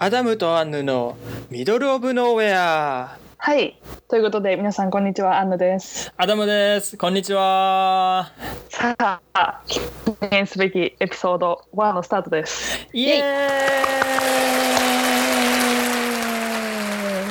アダムとアンヌの Middle of Nowhere。はい。ということで、皆さん、こんにちは。アンヌです。アダムです。こんにちは。さあ、記念すべきエピソード1のスタートです。イエ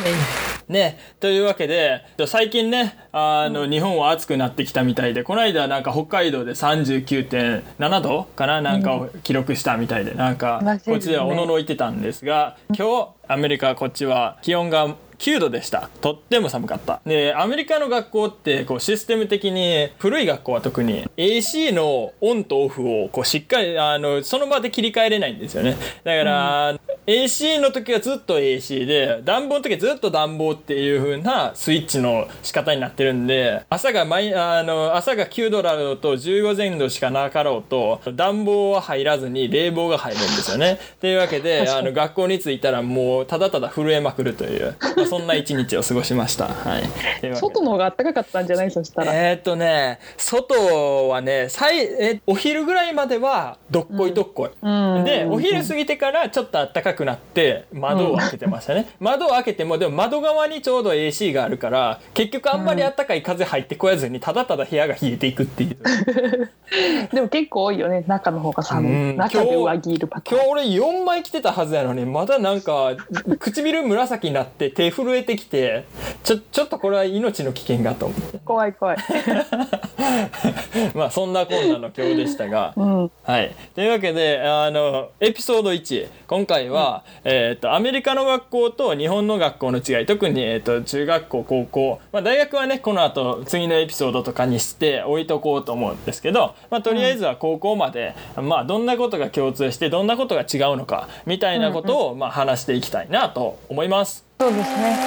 ーイね、というわけで最近ねあの、日本は暑くなってきたみたいでこの間なんか北海道で39.7度かななんかを記録したみたいで、なんかこっちではおののいてたんですが今日アメリカこっちは気温が9度でした。とっても寒かった。でアメリカの学校ってこうシステム的に古い学校は特に AC のオンとオフをこうしっかりあのその場で切り替えれないんですよね。だから、AC の時はずっと AC で暖房の時はずっと暖房っていう風なスイッチの仕方になってるんで朝がマイあの朝が9度だろうと15前後しかなかろうと暖房は入らずに冷房が入るんですよね。というわけであの学校に着いたらもうただただ震えまくるという、まあそんな一日を過ごしました。はい、外の方が暖かかったんじゃない？そしたら。えーっとね外はねさいえお昼ぐらいまではどっこいどっこい、うんでお昼過ぎてからちょっと暖かくなって窓を開けてましたね、窓を開けてもでも窓側にちょうど AC があるから結局あんまり暖かい風入ってこやずにただただ部屋が冷えていくっていう でも結構多いよね。中の方が寒い。うん中で上着いるパターン。今日俺4枚着てたはずやのにまだなんか唇紫になって手震えてきてちょちょっとこれは命の危険がと思って。怖い怖い。まあそんなこんなの今日でしたが、うん。はい、というわけであのエピソード1今回は、えー、とアメリカの学校と日本の学校の違い。特に、えー、と中学校高校、まあ、大学はねこの後次のエピソードとかにして置いとこうと思うんですけど、まあ、とりあえずは高校まで、まあ、どんなことが共通してどんなことが違うのかみたいなことを、まあ、話していきたいなと思います。そうですね。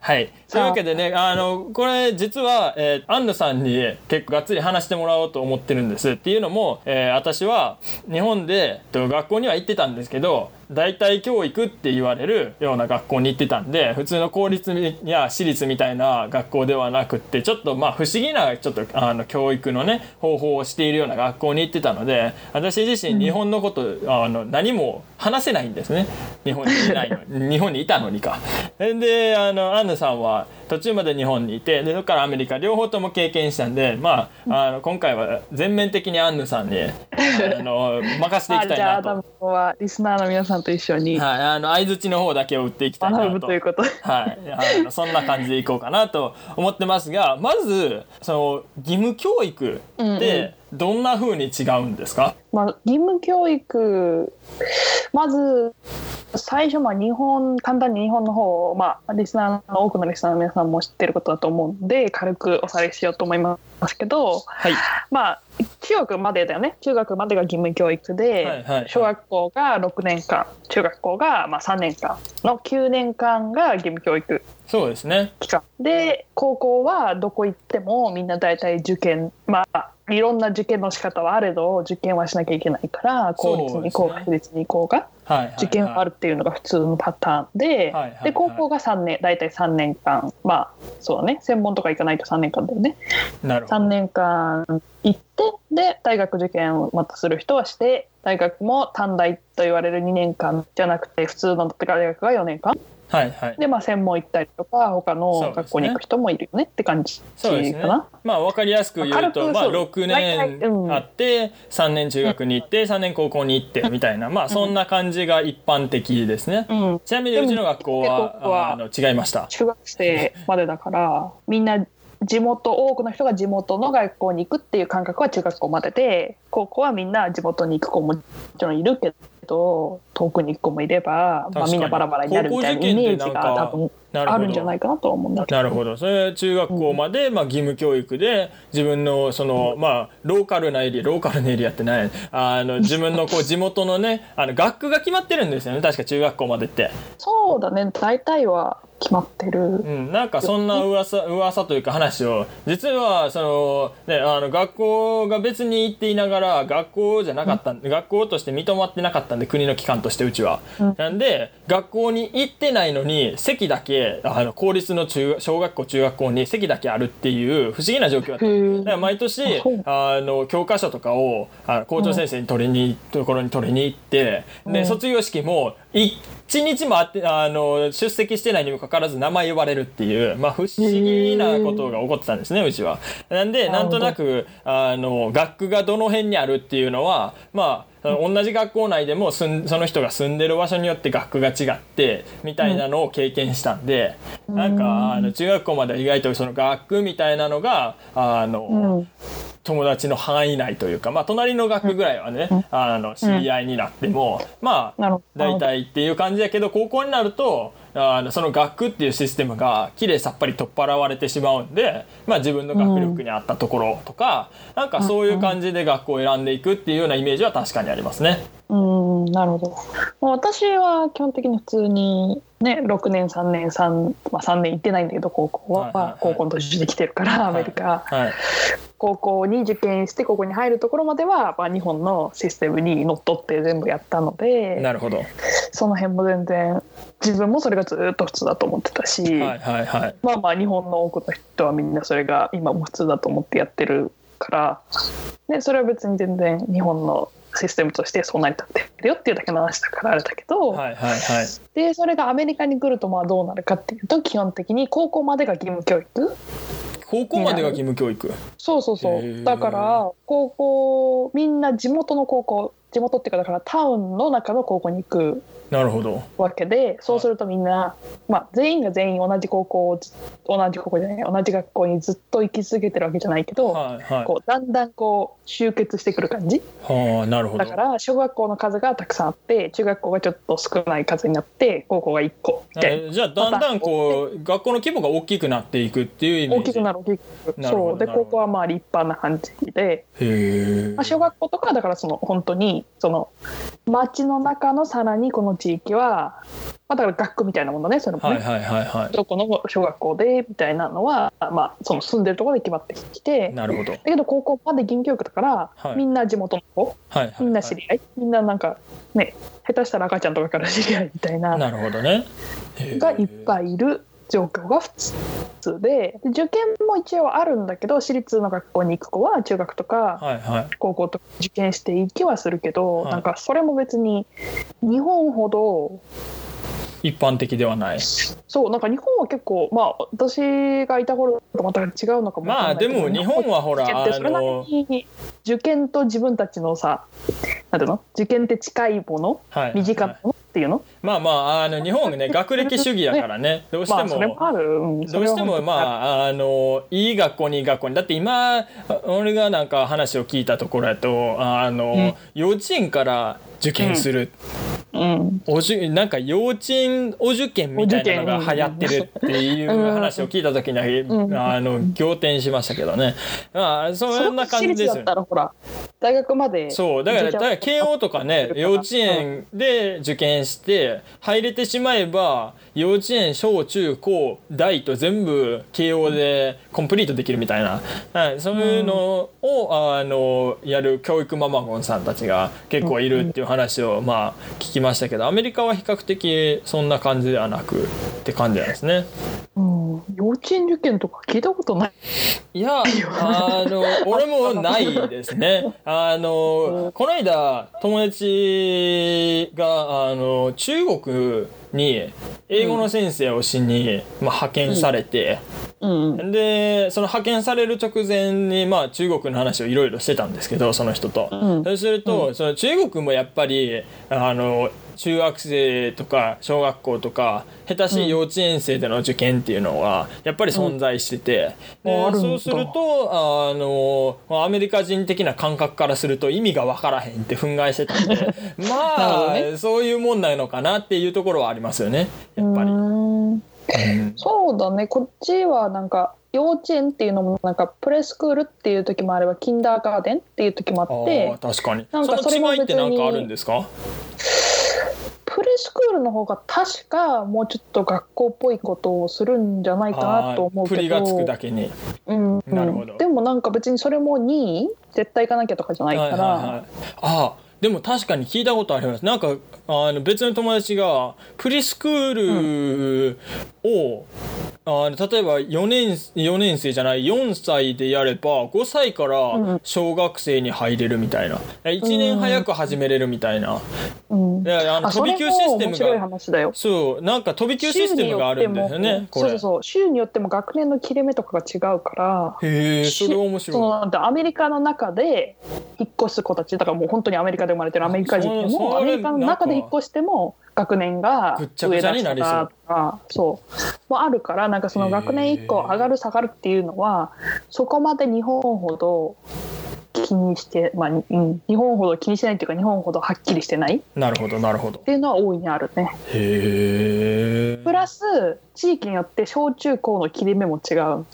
はい、というわけでねあのこれ実は、えーアンヌさんに結構がっつり話してもらおうと思ってるんですっていうのも、えー私は日本でと学校には行ってたんですけど大体教育って言われるような学校に行ってたんで普通の公立や私立みたいな学校ではなくってちょっとまあ不思議なちょっとあの教育のね方法をしているような学校に行ってたので私自身日本のこと、あの何も話せないんですね日本にいないの 日本にいたのにか。であのアンヌさんは途中まで日本にいてでそこからアメリカ両方とも経験したんで、まあ、あの今回は全面的にアンヌさんにあの 任せていきたいあじゃあ、なとアダム。はリスナーの皆さんと一緒にはい、あの相づちの方だけを打っていきたいなと。学ぶということ。で。はい、あのそんな感じでいこうかなと思ってますがまずその義務教育ってどんな風に違うんですか、まあ、義務教育まず最初まあ日本簡単に日本の方を、まあ、リスナーの多くのリスナーの皆さんも知ってることだと思うんで軽くおさらいしようと思いますけどはい。まあ中学までだよね。中学までが義務教育で、はいはいはい。小学校が6年間中学校がまあ3年間の9年間が義務教育そうですね。期間。で高校はどこ行ってもみんな大体受験まあいろんな受験の仕方はあれど受験はしなきゃいけないから公立に行こうがそう私立に行こうがはいはいはい。受験はあるっていうのが普通のパターンではいはいはい。で高校が3年大体3年間。まあそうだね。専門とか行かないと3年間だよね3なるほど年間行ってで大学受験をまたする人はして大学も短大と言われる2年間じゃなくて普通の大学が4年間。はいはい。でまあ専門行ったりとか他の学校に行く人もいるよねって感じそうですね。かな。まあ分かりやすく言うと、まあ、軽くそう。6大体うん年あって3年中学に行って3年高校に行ってみたいな。まあそんな感じが一般的ですね。うん、ちなみにうちの学校はあの違いました。中学生までだからみんな地元多くの人が地元の学校に行くっていう感覚は中学校までで高校はみんな地元に行く子ももちろんいるけど遠くに行く子もいれば、まあ、みんなバラバラになるみたいなイメージが多分あるんじゃないかなとは思うんだけど。なるほど。それ中学校まで、まあ、義務教育で自分のそのまあローカルなエリアローカルなエリアってない。あの 自分のこう地元のねあの学区が決まってるんですよね。確か中学校までって。そうだね。大体は決まってる。うん、なんかそんな噂噂というか話を実はその、ね、あの学校が別に行っていながら学校じゃなかったんで、学校として認まってなかったんで国の機関としてうちは。うんなんで学校に行ってないのに席だけあの公立の中小学校中学校に席だけあるっていう不思議な状況だった。だから毎年あの教科書とかをあの校長先生に取りに、ところに取りに行って、でうん卒業式も一日もあってあの出席してないにもかかわらず名前呼ばれるっていう、まあ、不思議なことが起こってたんですねうちは。なんでなんとなくあの学区がどの辺にあるっていうのはまあ同じ学校内でもその人が住んでる場所によって学区が違ってみたいなのを経験したんで、なんかあの中学校までは意外とその学区みたいなのがあの、うん友達の範囲内というか、まあ、隣の学区ぐらいはね、あの知り合いになっても、まあなるほど。大体っていう感じやけど高校になるとあのその学区っていうシステムがきれいさっぱり取っ払われてしまうんで、まあ、自分の学力に合ったところとか、なんかそういう感じで学校を選んでいくっていうようなイメージは確かにありますね。うん、なるほど。私は基本的に普通にね、6年、3年、3、まあ、3年行ってないんだけど、高校は、はいはいはい高校の途中で来てるから、アメリカ。はい、高校に受験して、ここに入るところまでは、まあ、日本のシステムにのっとって全部やったので、なるほど。はいその辺も全然、自分もそれがずっと普通だと思ってたし、はいはい。まあまあ日本の多くの人はみんなそれが今も普通だと思ってやってるからでそれは別に全然日本のシステムとしてそう成り立ってるよっていうだけの話だからあれだけど、はいはいはい。でそれがアメリカに来るとまあどうなるかっていうと基本的に高校までが義務教育高校までが義務教育？そうそうそうだから高校みんな地元の高校地元っていうかだからタウンの中の高校に行くなるほど。わけでそうするとみんな、まあ、全員が全員同じ高校同じ高校じゃない同じ学校にずっと行き続けてるわけじゃないけど、はいはい。こうだんだんこう集結してくる感じ。はあなるほど。だから小学校の数がたくさんあって中学校がちょっと少ない数になって高校が1個みたいな。えじゃあだんだんこう学校の規模が大きくなっていくっていうイメージ。大きくなる大きく。なるそう。で高校はまあ立派な感じで、へえまあ、小学校とかはだからその本当にその町の中のさらにこの地域は、まあ、だから学区みたいなものねそれもね、はいはいはいはどこの小学校でみたいなのは、まあ、その住んでるところで決まってきていなるほど。だけど高校まで義務教育だから、はい。みんな地元の子はいはいみんな知り合い、みんななんかね下手したら赤ちゃんとかから知り合いみたいななるほどね。がいっぱいいる状況が普通でで受験も一応あるんだけど私立の学校に行く子は中学とかはいはい。高校とか受験していきはするけど、はい。なんかそれも別に日本ほど一般的ではない。そうなんか日本は結構まあ私がいた頃とまた違うのかもまあでも日本はほらそれなりに受験と自分たちのさなんていうの？受験って近いもの？はい身近なもの？っていうの、まあまああの日本ね 学歴主義やからね。どうしてももある、うん、どうしてもまああのいい学校にいい学校に。だって今俺がなんか話を聞いたところやとあの、うん。幼稚園から受験する、うん、おじゅなんか幼稚園お受験みたいなのが流行ってるっていう話を聞いた時には、ん。あの仰天しましたけどね。まあそんな感じですよ。そ大学までそうだからだから慶応とかね幼稚うん園で受験して入れてしまえば幼稚園小中高大と全部慶応でコンプリートできるみたいな、はい、そういうのをあのやる教育ママゴンさんたちが結構いるっていう話をまあ聞きましたけどアメリカは比較的そんな感じではなくって感じなんですね。うん、幼稚園受験とか聞いたことないいや、あの、俺もないですね。あの、この間、友達が、あの、中国に英語の先生をしに、まあ、派遣されて、うん。で、その派遣される直前に、まあ、中国の話をいろいろしてたんですけど、その人と。うん。そうすると、その中国もやっぱり、あの、中学生とか小学校とか下手しい幼稚園生での受験っていうのはやっぱり存在してて、であるんだ。そうするとあのアメリカ人的な感覚からすると意味が分からへんって憤慨してたんで まほあ、どね。そういうもんなのかなっていうところはありますよねやっぱり。そうだね。こっちはなんか幼稚園っていうのもなんかプレスクールっていう時もあればキンダーガーデンっていう時もああってー確かに。なんかそれもその違いって何かあ別にるんですか？スクールの方が確かもうちょっと学校っぽいことをするんじゃないかなと思うけど。がつくだけに。うんなるほど。でもなんか別にそれも2位絶対行かなきゃとかじゃないから、はいはいはい、あでも確かに聞いたことあります。なんかあの別の友達がプリスクールを、あの例えば4年4年生じゃない4歳でやれば5歳から小学生に入れるみたいな。1年早く始めれるみたいな、うん。いやあの飛び級システムが。そう。なんか飛び級システムがあるんですよねこれ。そうそうそう。州によっても学年の切れ目とかが違うから。へえそれ面そ白のなんてアメリカの中で引っ越す子たちだからもう本当にアメリカで生まれてるアメリカ人でもアメリカの中で引っ越しても学年が上だったとかそうもあるからなんかその学年1個上がる下がるっていうのはそこまで日本ほど気にして、まあにうん、日本ほど気にしてないっていうか日本ほどはっきりしてないっなるほどなるほど。ていうのは大いにあるね。へえプラス地域によって小中高の切れ目も違う。あ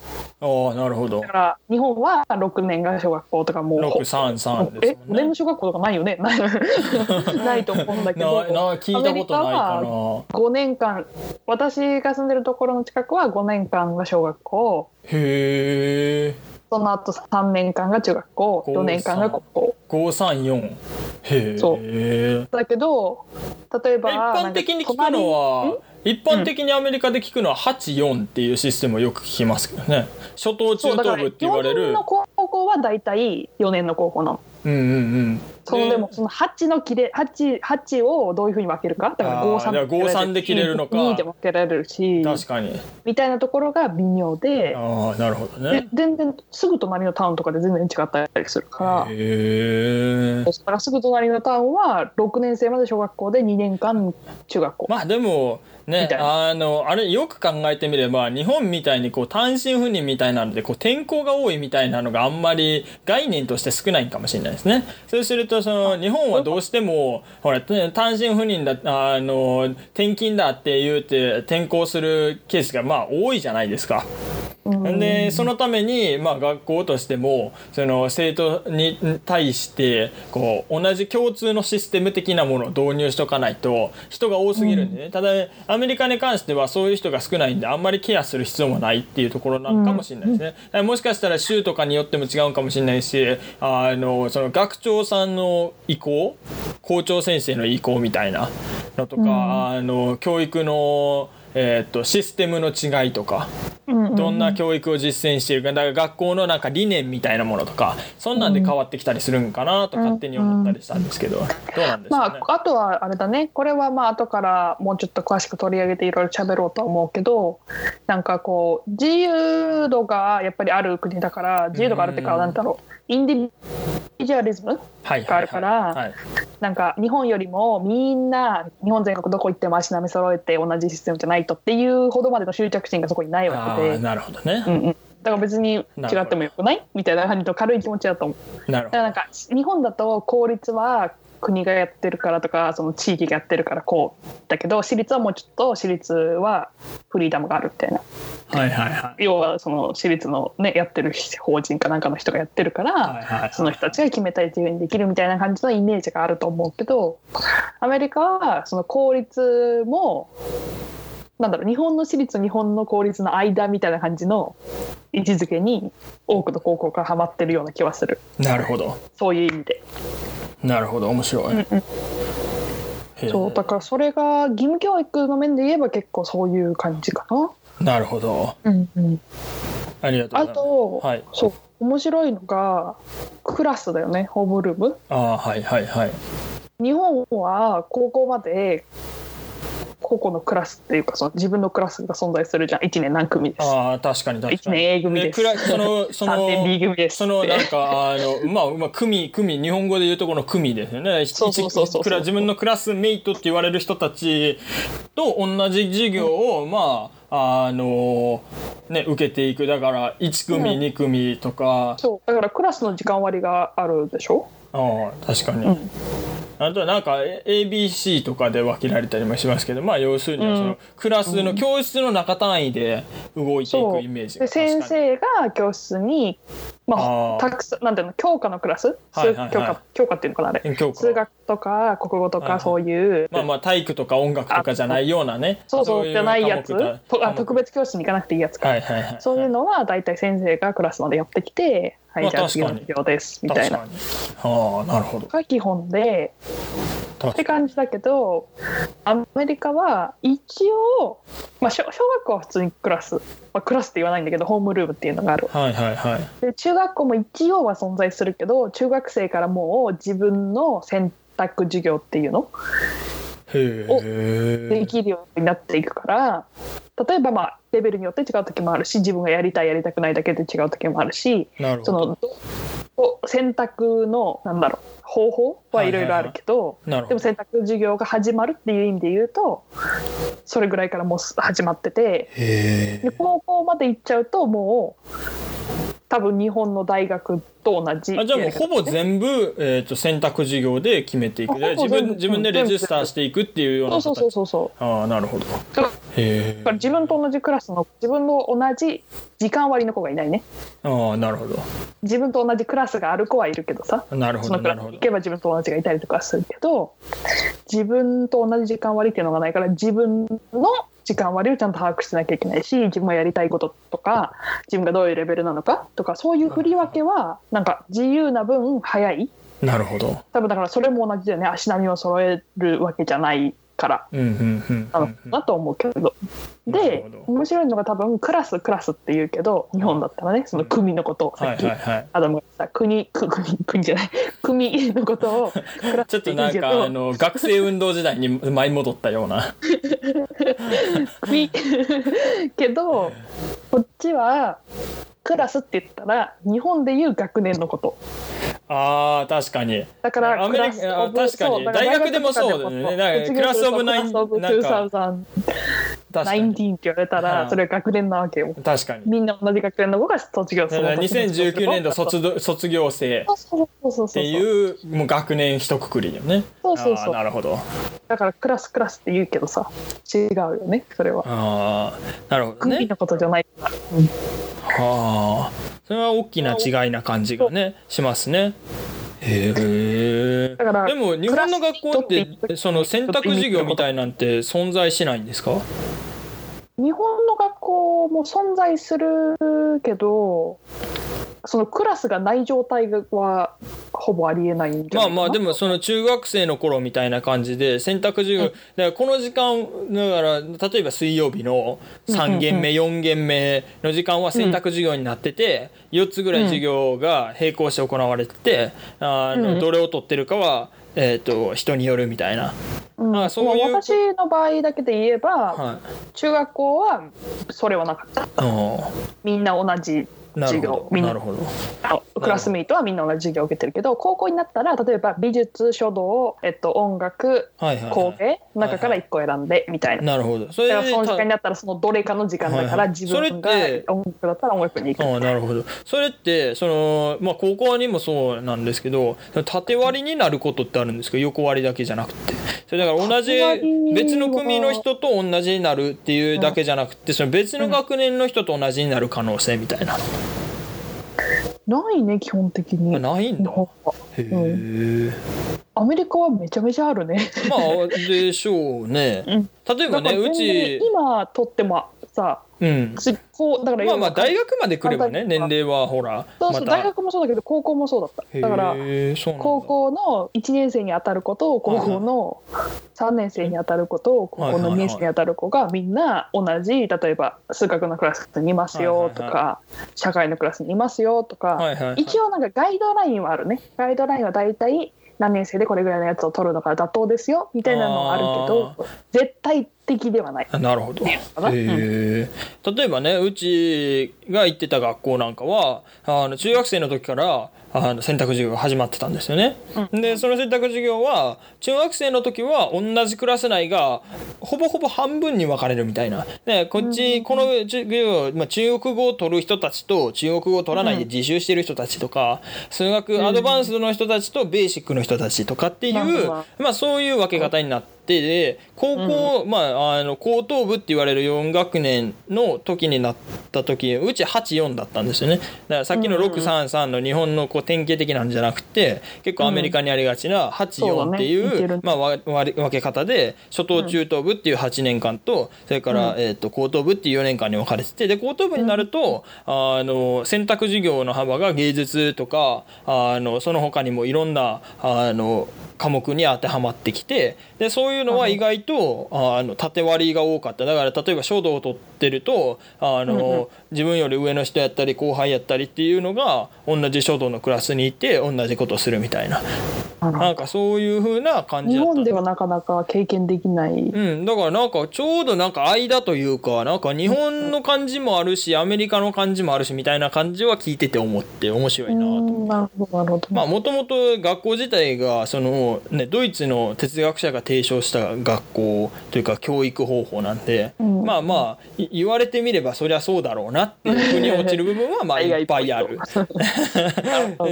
あなるほど。だから日本は6年が小学校とかもう633でえ5年すもんね。の小学校とかないよね？ないと思うんだけど。聞いたことないかな5年間私が住んでるところの近くは5年間が小学校。へえその後3年間が中学校4年間が高校。534へえ。そう。一だけど例えば般的に聞くのは一般的にアメリカで聞くのは84っていうシステムをよく聞きますけどね。初等中等部って言われ4年るの高校は大体4年の高校なの。うんうんうん。そのでもその8の切れ 8, 8をどういうふうに分けるかだからあー53じゃあ53で切れるのか。2で分けられるし確かに。みたいなところが微妙で。ああなるほどでね全然すぐ隣のタウンとかで全然違ったりするから。へえだからすぐ隣のタウンは6年生まで小学校で2年間中学校、まあでもねあのあれよく考えてみれば日本みたいにこう単身赴任みたいなのでこう転校が多いみたいなのがあんまり概念として少ないかもしれないですね。そうするとその日本はどうしてもほら単身赴任だあの転勤だって言うて転校するケースがまあ多いじゃないですか。うん。でそのために、まあ、学校としてもその生徒に対してこう同じ共通のシステム的なものを導入しとかないと人が多すぎるんでね、ただアメリカに関してはそういう人が少ないんであんまりケアする必要もないっていうところなのかもしれないですね。だからもしかしたら州とかによっても違うかもしれないしあのその学長さんの意向校長先生の意向みたいなのとか、あの教育の、えーっとシステムの違いとか。うんうんどんな教育を実践しているかだから学校のなんか理念みたいなものとかそんなんで変わってきたりするんかなと勝手に思ったりしたんですけどどうなんでしょうね？まあ、あとはあれだね。これはまあ後からもうちょっと詳しく取り上げていろいろ喋ろうとは思うけどなんかこう自由度がやっぱりある国だから自由度があるっていうかうん。なんだろうインディビジュアリズムはいがあるからはいなんか日本よりもみんな日本全国どこ行っても足並み揃えて同じシステムじゃないとっていうほどまでの執着心がそこにないわあけでー。なるほどね。うんうんだから別に違ってもよくないみたいな感じの軽い気持ちだと思う。なるほどだからなんか日本だと公立は国がやってるからとかその地域がやってるからこうだけど私立はもうちょっと私立はフリーダムがあるみたいなはいはいはい。要はその私立のねやってる法人かなんかの人がやってるから、はいはいその人たちが決めたい自由にできるみたいな感じのイメージがあると思うけどアメリカはその公立もなんだろう日本の私立日本の公立の間みたいな感じの位置づけに多くの高校がハマってるような気はするなるほどそういう意味で。なるほど面白い。うんうんそうだからそれが義務教育の面で言えば結構そういう感じかな。なるほどうんうん、ありがとうございます。あと、はいそう面白いのがクラスだよねホームルーム。あーはいはいはい。日本は高校まで個々のクラスっていうかその自分のクラスが存在するじゃん1年何組です。ああ確かに確1かに。年 A 組です。その そ3年 B の組です。そのなんかあのまあまあ組組日本語で言うところの組ですよね。そうそうそうそう自分のクラスメイトって言われる人たちと同じ授業を、まああのね受けていくだから1組、うん2組とかそうだからクラスの時間割があるでしょ？ああ確かに。うんあとはなんか ABC とかで分けられたりもしますけどまあ要するにはその、うん。クラスの教室の中単位で動いていくイメージがで先生が教室にまあー。あたくさんなんていうの教科のクラス、はいはいはい。教科教科っていうのかなあれ。教科。数学とか国語とはいはい。かそういう、まあまあ体育とか音楽とかじゃないようなね。そうそう。いじゃないやつ。とあ特別教室に行かなくていいやつか、はいはいはい。そういうのは大体先生がクラスまでやってきて、はい、まあじゃあ次の授業ですみたいな。ああなるほど。が基本で確って感じだけどアメリカは一応、まあ、小小学校は普通にクラス、まあ、クラスって言わないんだけどホームルームっていうのがある。はいはいはい。で中学校も一応は存在するけど中学生からもう自分の選択授業っていうのへえできるようになっていくから例えばまあレベルによって違う時もあるし自分がやりたいやりたくないだけで違う時もあるしそのお選択のなんだろう方法はいろいろあるけど、なるほど。でも選択授業が始まるっていう意味で言うとそれぐらいからもうす始まっててへで高校まで行っちゃうともう多分日本の大学と同じあじゃあもうほぼ部全部、えー、と選択授業で決めていく。で自分自分でレジスターしていくっていうようなそうそうそうそうそう。ああなるほど。だかへら自分と同じクラスの自分の同じ時間割の子がいないね。えああなるほど。自分と同じクラスがある子はいるけどさ。なるほどなるほど。に行けば自分と同じがいたりとかするけど自分と同じ時間割っていうのがないから自分の時間割をちゃんと把握してなきゃいけないし自分がやりたいこととか自分がどういうレベルなのかとかそういう振り分けはなんか自由な分早い。なるほど。多分だからそれも同じだよね。足並みを揃えるわけじゃないから。なのかなと思うけど。で面白いのが多分クラスクラスって言うけど日本だったらねその組のことをさはいっきアダムが言った。国く国国じゃない。組のことをちょっとなんかあの学生運動時代に舞い戻ったような。組けどこっちはクラスって言ったら日本でいう学年のこと。あー確かに。だからアメリカ確かに。大学でもそうだよね。クラスオブナインなんか。2019確かに。って言われたはいらそれは学年なわけよ。確かに。みんな同じ学年の子が卒業すだからる2019年度卒業卒業生っていうもう学年一括りよねそうそうそうなるほどだからクラスクラスって言うけどさ違うよねそれはああなるほどね組のことじゃないからはあそれは大きな違いな感じがねしますねへえだからでも日本の学校ってその選択授業みたいなんて存在しないんですか日本の学校も存在するけどそのクラスがない状態はほぼありえないんじゃまあまあでもその中学生の頃みたいな感じで選択授業、だからこの時間だから例えば水曜日の3限目4限目の時間は選択授業になってて4つぐらい授業が並行して行われててあうん。のどれを取ってるかはえーと人によるみたいな。うん。あそういうも私の場合だけで言えば、はい。中学校はそれはなかった。あみんな同じ授業みんな。なるほど。あのクラスメイトはみんな同じ授業を受けてるけど高校になったら例えば美術書道、えっと、音楽はいはい、工は芸の中から1個選んでみたいい、な。なるほど。それその時間になったらそのどれかの時間だからはいはい自分がそれって音楽だったら音楽に行く。ああなるほど。それってそのまあ高校にもそうなんですけど縦割りになることってあるんですか？横割りだけじゃなくて。それだから同じ別の組の人と同じになるっていうだけじゃなくてその別の学年の人と同じになる可能性みたいな、ないね基本的に。あないんだ。へえ、アメリカはめちゃめちゃあるね。まあでしょうね。うん。例えばねうち今とってもさうん。つこうだからまあまあ大学学まで来ればね年齢はほらそうそう、また。大学もそうだけど高校もそうだった。だから高校の1年生に当たる子と高校の3年生に当たる子と高校の2年生に当たる子がみんな同じ例えば数学のクラスにいますよとはいか社会のクラスにいますよとか一応なんかガイドラインはあるね。ガイドラインは大体何年生でこれぐらいのやつを取るのが妥当ですよみたいなのはあるけど絶対的ではない。あなるほど。え。例えばねうちが行ってた学校なんかはあの中学生の時からあの選択授業が始まってたんですよね。でその選択授業は中学生の時は同じクラス内がほぼほぼ半分に分かれるみたいな。でこっちこの授業、まあ、中国語を取る人たちと中国語を取らないで自習してる人たちとか、数学アドバンスドの人たちとベーシックの人たちとかっていう、まあ、そういう分け方になって。ってで高校、まああの高等部って言われる4学年の時になった時うち84だったんですよね。だからさっきの633の日本のこう典型的なんじゃなくて結構アメリカにありがちな84っていう,、まあ、分け方で初等中等部っていう8年間とそれから、えー、と高等部っていう4年間に分かれててで高等部になると、あの選択授業の幅が芸術とかあのその他にもいろんなあの科目に当てはまってきてでそういうのは意外とあの縦割りが多かった。だから例えば書道を取ってるとあの、自分より上の人やったり後輩やったりっていうのが同じ書道のクラスにいて同じことをするみたいななんかそういう風な感じ日だった本ではなかなか経験できない。うん、だからなんかちょうどなんか間というかなんか日本の感じもあるしアメリカの感じもあるしみたいな感じは聞いてて思って面白いなと思って。うんなるほどなるほど。まあもともと学校自体がその、ね、ドイツの哲学者が提唱した学校というか教育方法なんで、うんまあまあい言われてみればそりゃそうだろうなっていうふうに落ちる部分はまあいっぱいある。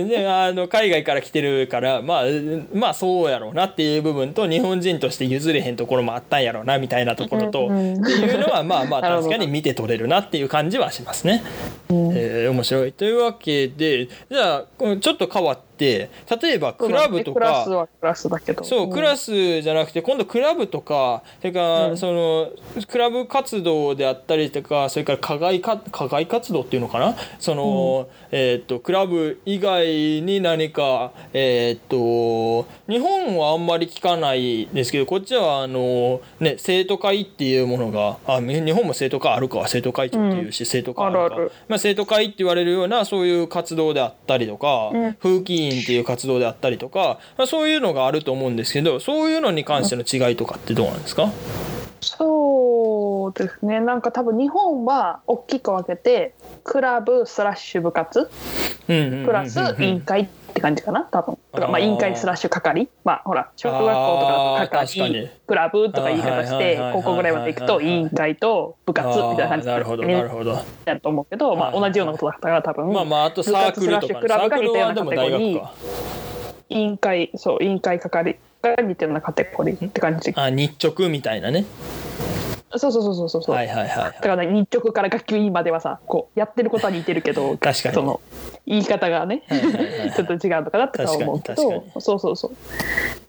であの海外から来てるから、まあ、まあそうやろうなっていう部分と日本人として譲れへんところもあったんやろうなみたいなところと、うんうん。っていうのはまあまあ 確かに見て取れるなっていう感じはしますね。えー面白い。というわけでじゃあちょっと変わって例えばクラブとか。はクラスだけど。そうクラスじゃなくて今度クラブとかそれからうん。そのクラブ活動であったりとかそれから課外か課外活動っていうのかな？その、えーっとクラブ以外に何かえーっと日本はあんまり聞かないですけどこっちはあのね生徒会っていうものがあみ日本も生徒会あるか。生徒会長っていうし、生徒会あるかまあ、生徒会って言われるようなそういう活動であったりとか、うん。風紀っていう活動であったりとか、まあ、そういうのがあると思うんですけどそういうのに関しての違いとかってどうなんですか、そうですね。なんか多分日本は大きく分けてクラブスラッシュ部活プラス委員会って感じかな多分。だからまあ委員会スラッシュ係。まあほら小学校とかだと係クラブとか言い方して高校ぐらいまで行くと委員会と部活みたいな感じなるほどなるほど。だと思うけど、まあ、同じようなことだったから多分、まあまああとサークルとか、クラブが似たようなカテゴリー委員会そう委員会係が似たようなカテゴリーって感じ。あ日直みたいなねそうそうそうそうそうそう、はいはいはいはい。だからね日直から学級委員まではさこうやってることは似てるけど 確かに。その言い方がねはいはいはいはい。ちょっと違うのかなって思うけどそうそうそう。っ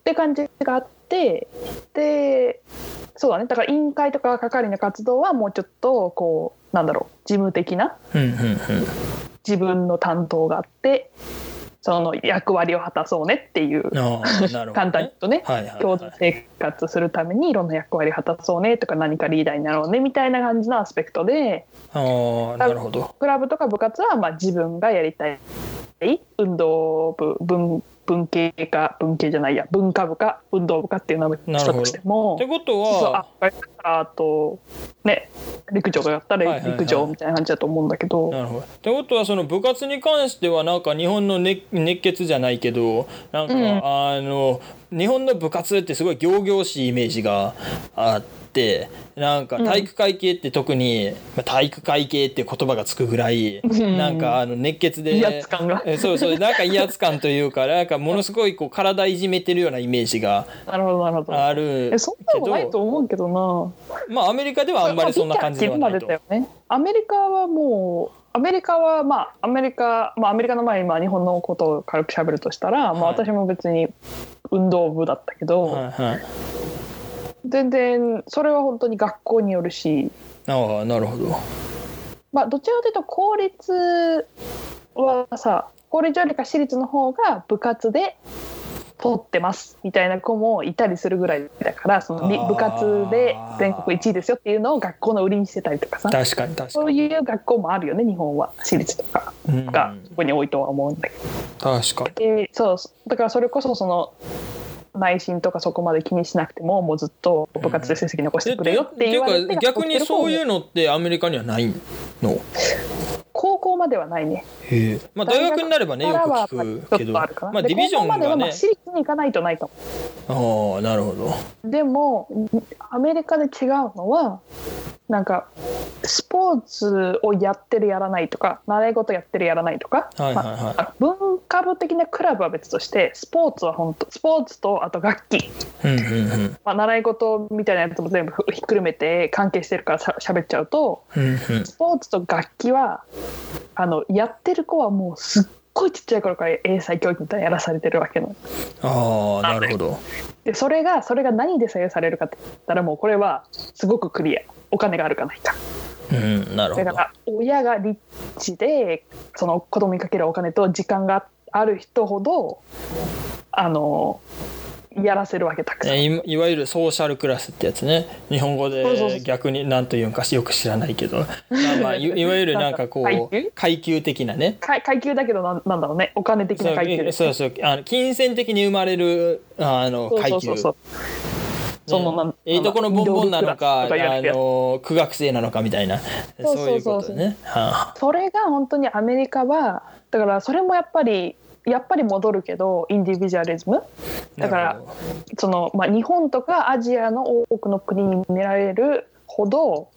て感じがあってでそうだね。だから委員会とか係の活動はもうちょっとこうなんだろう事務的なうんうんうん。自分の担当があってその役割を果たそうねっていうね、簡単に言うとねはいはいはい。共同生活するためにいろんな役割を果たそうねとか何かリーダーになろうねみたいな感じのアスペクトでなるほど。クラブとか部活はまあ自分がやりたい運動部文文系か文系じゃないや文化部か運動部かっていうのはなるほど。一つしてもってことはああとね陸上がやったら陸上みたいな感じだと思うんだけど、なるほど。ってことはその部活に関してはなんか日本の熱熱血じゃないけどなんか、うん。あの日本の部活ってすごい仰々しいイメージがあってなんか体育会系って特に、まあ、体育会系っていう言葉がつくぐらい、ん。なんかあの熱血で威圧感が。えそうそうなんか威圧感というか なんかものすごいこう体いじめてるようなイメージがなるほどなるほど。あるえそんなけことないとど思うけどな。まあアメリカではあんまりそんな感じではないと。ねアメリカはもうアメリカはまあアメリカまあアメリカの前にまあ日本のことを軽く喋るとしたら、まあはい。私も別に運動部だったけど、はいはい、全然それは本当に学校によるし。ああなるほど。まあどちらかというと公立はさ公立よりか私立の方が部活で取ってますみたいな子もいたりするぐらいだからその部活で全国1位ですよっていうのを学校の売りにしてたりとかさ。確かに確かそうに。いう学校もあるよね日本は。私立とかうん。がそこに多いとは思うんだけ確かに。そうだからそれこそその内心とかそこまで気にしなくてももうずっと部活で成績残してくれよっていうか逆にそういうののってアメリカにはないの？高校まではないね。へえ。まあ大学になればねよく聞くけど。まあディビジョン高校まではがねまあ私立に行かないとないかもああなるほど。でもアメリカで違うのはなんかスポーツをやってるやらないとか習い事やってるやらないとか、はいはいはい。まあ文化部的なクラブは別としてスポーツは本当スポーツとあと楽器、うんうんうん。まあ、習い事みたいなやつも全部ひっくるめて関係してるからしゃ喋っちゃうとうんうん。スポーツと楽器はあのやってる子はもうすっごいちっちゃい頃から英才教育みたいなのやらされてるわけの。ああなるほど。でそれがそれが何で左右されるかって言ったらもうこれはすごくクリア。お金があるかないか。うんなるほど。だから親がリッチでその子供にかけるお金と時間がある人ほどあのやらせるわけたくさん。えいいわゆるソーシャルクラスってやつね。日本語で逆に何と言うんかよく知らないけど。まあまあ いいわゆるなんかこう階級？的なね。階階級だけどなんなんだろうね。お金的な階級。そうそうあの金銭的に生まれるあの階級そうそうそう。そのなんええとこのボンボンなのかあの苦学生なのかみたいな。そう。そういうことね。はあ。それが本当にアメリカはだからそれもやっぱりやっぱり戻るけどインディビジュアリズム？だからその、まあ、日本とかアジアの多くの国に見られるほど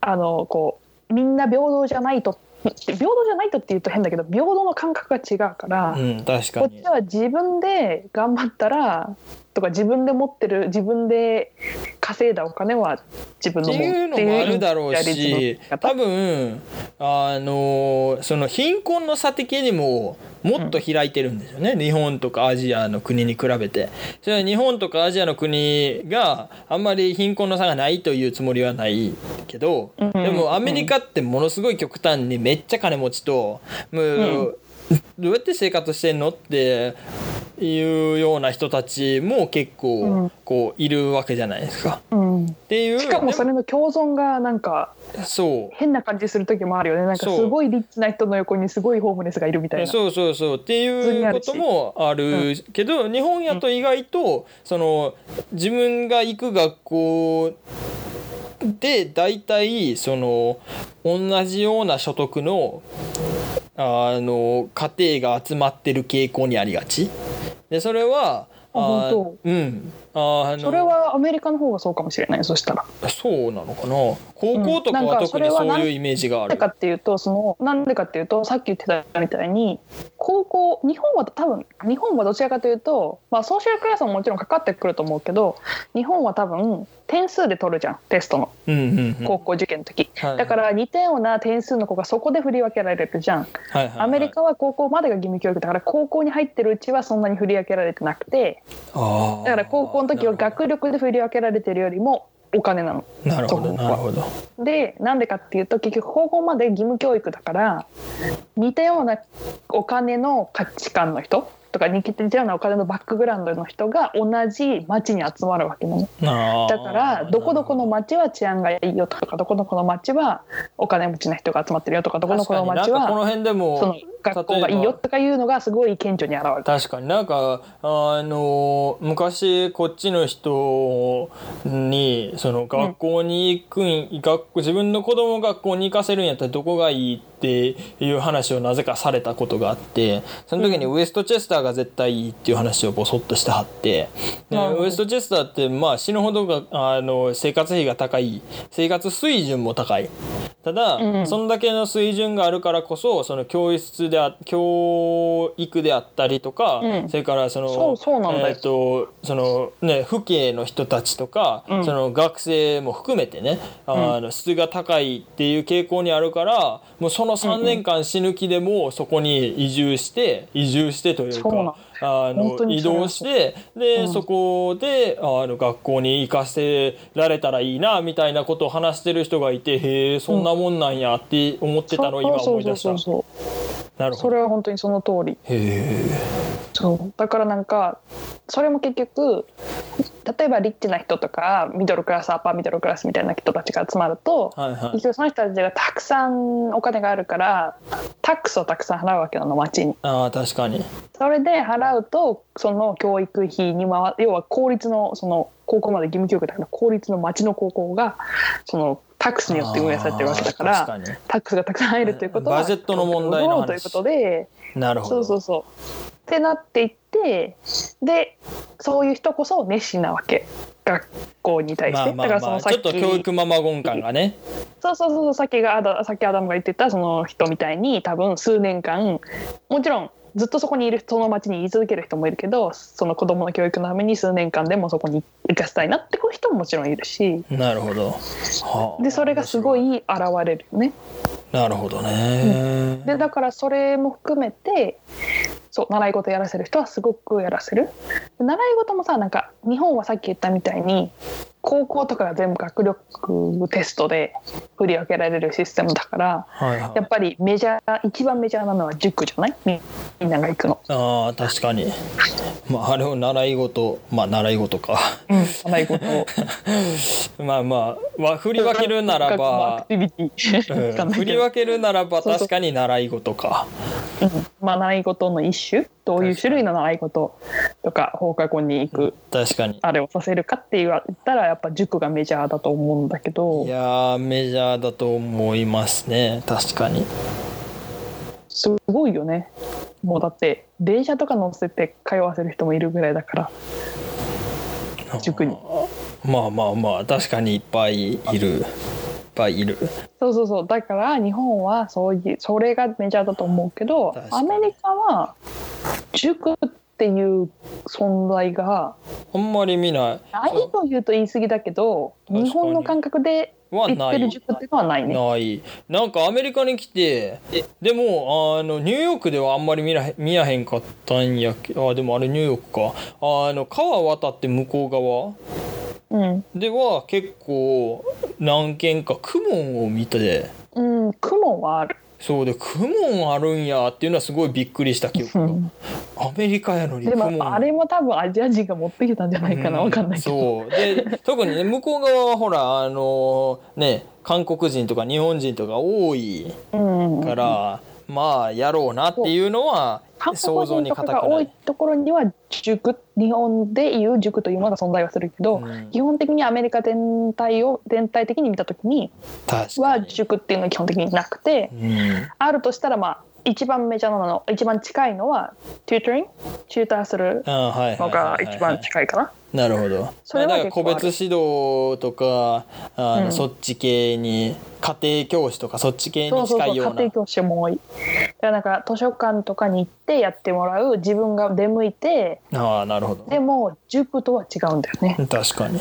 あのこうみんな平等じゃないと平等じゃないとって言うと変だけど平等の感覚が違うから、うん確かに。こっちは自分で頑張ったらとか自分で持ってる自分で稼いだお金は自分ってのものいうのもあるだろうし多分あのその貧困の差的にももっと開いてるんですよね、日本とかアジアの国に比べて。それは日本とかアジアの国があんまり貧困の差がないというつもりはないけど、うんでもアメリカってものすごい極端にめっちゃ金持ちともう、どうやって生活してんのっていうような人たちも結う構ん。こういるわけじゃないですか。うん、っていうしかもそれの共存がなんかそう。変な感じする時もあるよね。なんかすごいリッチな人の横にすごいホームレスがいるみたいな。そうそうそう。っていうこともあるけど、日本やと意外とその自分が行く学校で大体その同じような所得のあの家庭が集まってる傾向にありがち。でそれはあうんあのそれはアメリカの方がそうかもしれないそしたら。そうなのかな？高校とかは特にそういうイメージがある。なんでかっていうとそのなんでかっていうとさっき言ってたみたいに高校日本は多分日本はどちらかというと、まあ、ソーシャルクラスももちろんかかってくると思うけど日本は多分点数で取るじゃんテストの。うんうんうん。高校受験の時、はいだから似たような点数の子がそこで振り分けられるじゃん。はいはいはい。アメリカは高校までが義務教育だから高校に入ってるうちはそんなに振り分けられてなくて。だから高校の時は学力で振り分けられてるよりもお金なの。なるほどなるほど。でなんでかっていうと結局高校まで義務教育だから似たようなお金の価値観の人とか似たようなお金のバックグラウンドの人が同じ町に集まるわけなの。だからど。こどこの町は治安がいいよとかどこどこの町はお金持ちな人が集まってるよとかどこどこの町確かに。なんかこのは辺でもその学校がいいよとかいうのがすごい顕著に現れる。確かに。なんかあの昔こっちの人にその学校に行くん、学校自分の子供を学校に行かせるんやったらどこがいいっていう話をなぜかされたことがあってその時にウエストチェスターが絶対いいっていう話をボソッとしてはって。でなるほど。ウエストチェスターってまあ死ぬほどがあの生活費が高い。生活水準も高い。ただ、うん。そんだけの水準があるからこそその教室であ教育であったりとか、うん。それからそのえーとそのね父兄の人たちとか、うん。その学生も含めてねあの質が高いっていう傾向にあるからもうその3年間死ぬ気でもそこに移住して移住してというか。あの移動してで、うん。そこであの学校に行かせられたらいいなみたいなことを話してる人がいてへえそんなもんなんやって思ってたのを今思い出した。なるほど。れは本当にその通り。へえ。そう。だからなんかそれも結局例えばリッチな人とかミドルクラスアッパーミドルクラスみたいな人たちが集まると、はいはい。結局その人たちがたくさんお金があるからタックスをたくさん払うわけなの町に。ああ確かに。それで払うとその教育費に回要は公立のその高校まで義務教育だから公立の町の高校がそのタックスによって運営されてるわけだからタックスがたくさん入るということはバジェットの問題ということでなるほど。そうそうそう。ってなっていってでそういう人こそ熱心なわけ。学校に対して、まあまあだからそまあのちょっと教育ママゴン感がね。そうそうそうそうさっきがアダさっきアダムが言ってたその人みたいに多分数年間もちろんずっとそこにいるその町に居続ける人もいるけどその子供の教育のために数年間でもそこに行かせたいなってこういう人ももちろんいるし。なるほど、はあでそれがすごい現れるよね。なるほどね、でだからそれも含めてそう習い事やらせる人はすごくやらせる。習い事もさなんか日本はさっき言ったみたいに高校とかが全部学力テストで振り分けられるシステムだからはいはい。やっぱりメジャー一番メジャーなのは塾じゃない？みみんなが行くの。ああ確かに。まああれを習い事まあ習い事か。習い事。を まあまあわ振り分けるならば振り分けるならば確かに習い事か。うん。まあ習い事の一種？どういう種類の習い事とか放課後に行く確かに。あれをさせるかって言ったらやっぱ塾がメジャーだと思うんだけど。いやーメジャーだと思いますね。確かに。すごいよね。もうだって電車とか乗せて通わせる人もいるぐらいだから。塾に。まあまあまあ確かにいっぱいいる。いっぱいいる。そうそうそう。だから日本はそういうそれがメジャーだと思うけどアメリカは塾っていう存在があんまり見ない。ないと言うと言い過ぎだけど日本の感覚ではない。ないね。ない。なんかアメリカに来てでもあのニューヨークではあんまり見らへ見やへんかったんやけあでもあれニューヨークか。あの川渡って向こう側うん、では結構何軒かクモンを見て。うん、雲はある。そうでクモンあるんやっていうのはすごいびっくりした記憶。がうん。アメリカやのにでもあれも多分アジア人が持ってきたんじゃないかな、わかんないけど。そう。で特にね向こう側はほらあのね韓国人とか日本人とか多いうん、から、まあやろうなっていうのは韓想像にくない。が多い。ところには塾日本でいう塾というものが存在はするけど、うん。基本的にアメリカ全体を全体的に見た時にはに、塾っていうのは基本的になくてうん、あるとしたらまあ一番メジャーなの一番近いのはチュートリングチューターするのが一番近いかな。なるほど。それは個別指導とかあの、うん。そっち系に家庭教師とかそっち系にそうそうそう近いような。家庭教師も多い。だからなんか図書館とかに行ってやってもらう自分が出向いてああなるほど。でも塾とは違うんだよね。確かに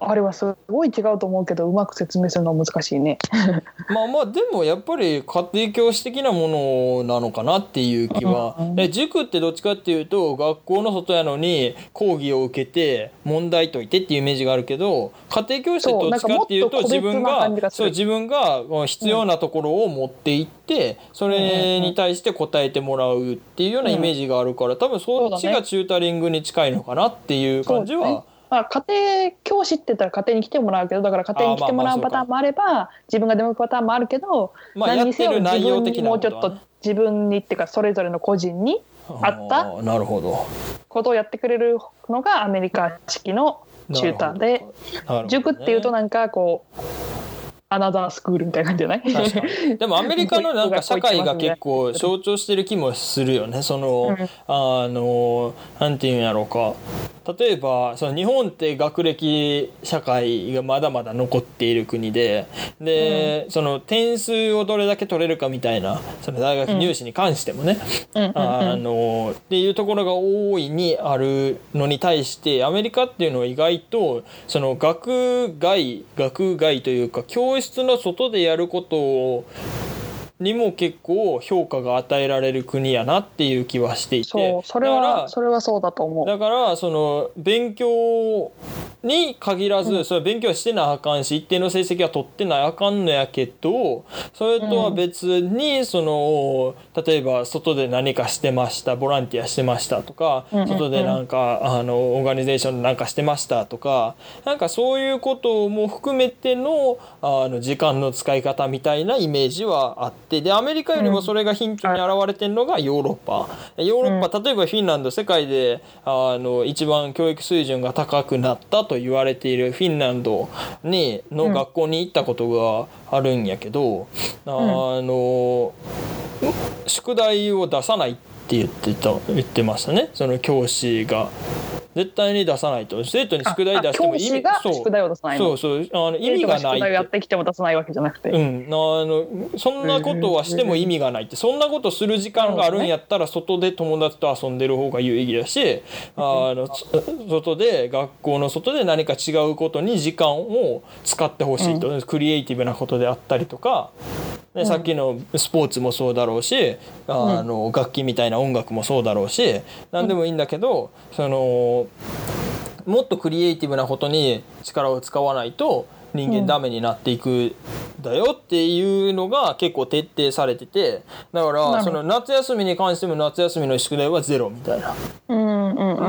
あれはすごい違うと思うけどうまく説明するのは難しいね。まあまあでもやっぱり家庭教師的なものなのかなっていう気は、うんで塾ってどっちかっていうと学校の外やのに講義を受けて問題解いてっていうイメージがあるけど家庭教師ってどっちかっていうと自分がそう自分が必要なところを持っていってそれに対して答えてもらうっていうようなイメージがあるから多分そっちがチュータリングに近いのかなっていう感じはそうだね。まあ、家庭教師って言ったら家庭に来てもらうけどだから家庭に来てもらうパターンもあれば自分が出向くパターンもあるけど、まあやってる内容的なもうちょっこと自分にっていうかそれぞれの個人にあったあーなるほど。ことをやってくれるのがアメリカ式のチューターで、塾っていうとなんかこうアナザースクールみたいな感じじゃない？でもアメリカのなんか社会が結構象徴してる気もするよね。その、うんあのなんていうんやろうか。例えばその日本って学歴社会がまだまだ残っている国でで、その点数をどれだけ取れるかみたいなその大学入試に関してもね、うん。うん。うん。あのっていうところが大いにあるのに対してアメリカっていうのは意外とその学外学外というか教室の外でやることをにも結構評価が与えられる国やなっていう気はしていて。そうそれはそれはそうだと思う。だからその勉強に限らず、それ勉強してなあかんし一定の成績は取ってなあかんのやけどそれとは別にその例えば外で何かしてましたボランティアしてましたとか、外でなんかあのオーガニゼーションでなんかしてましたとかなんかそういうことも含めてのあの時間の使い方みたいなイメージはあってでアメリカよりもそれが貧乏に現れてるのがヨーロッパ。ヨーロッパ、例えばフィンランド世界であの一番教育水準が高くなったと言われているフィンランドにの学校に行ったことがあるんやけど、あの宿題を出さないっって言ってた言ってましたね。その教師が。絶対に出さないと。生徒に宿題出しても意味が宿題を出さないそうそう。あの意味がない宿題をやってきても出さないわけじゃなくて。うん。あのそんなことはしても意味がないって。そんなことする時間があるんやったら外で友達と遊んでる方が有意義だしあの外で学校の外で何か違うことに時間を使ってほしいと、うん、クリエイティブなことであったりとかでさっきのスポーツもそうだろうしあの楽器みたいな音楽もそうだろうし何でもいいんだけどそのもっとクリエイティブなことに力を使わないと人間ダメになっていくだよっていうのが結構徹底されててだからその夏休みに関しても夏休みの宿題はゼロみたいな。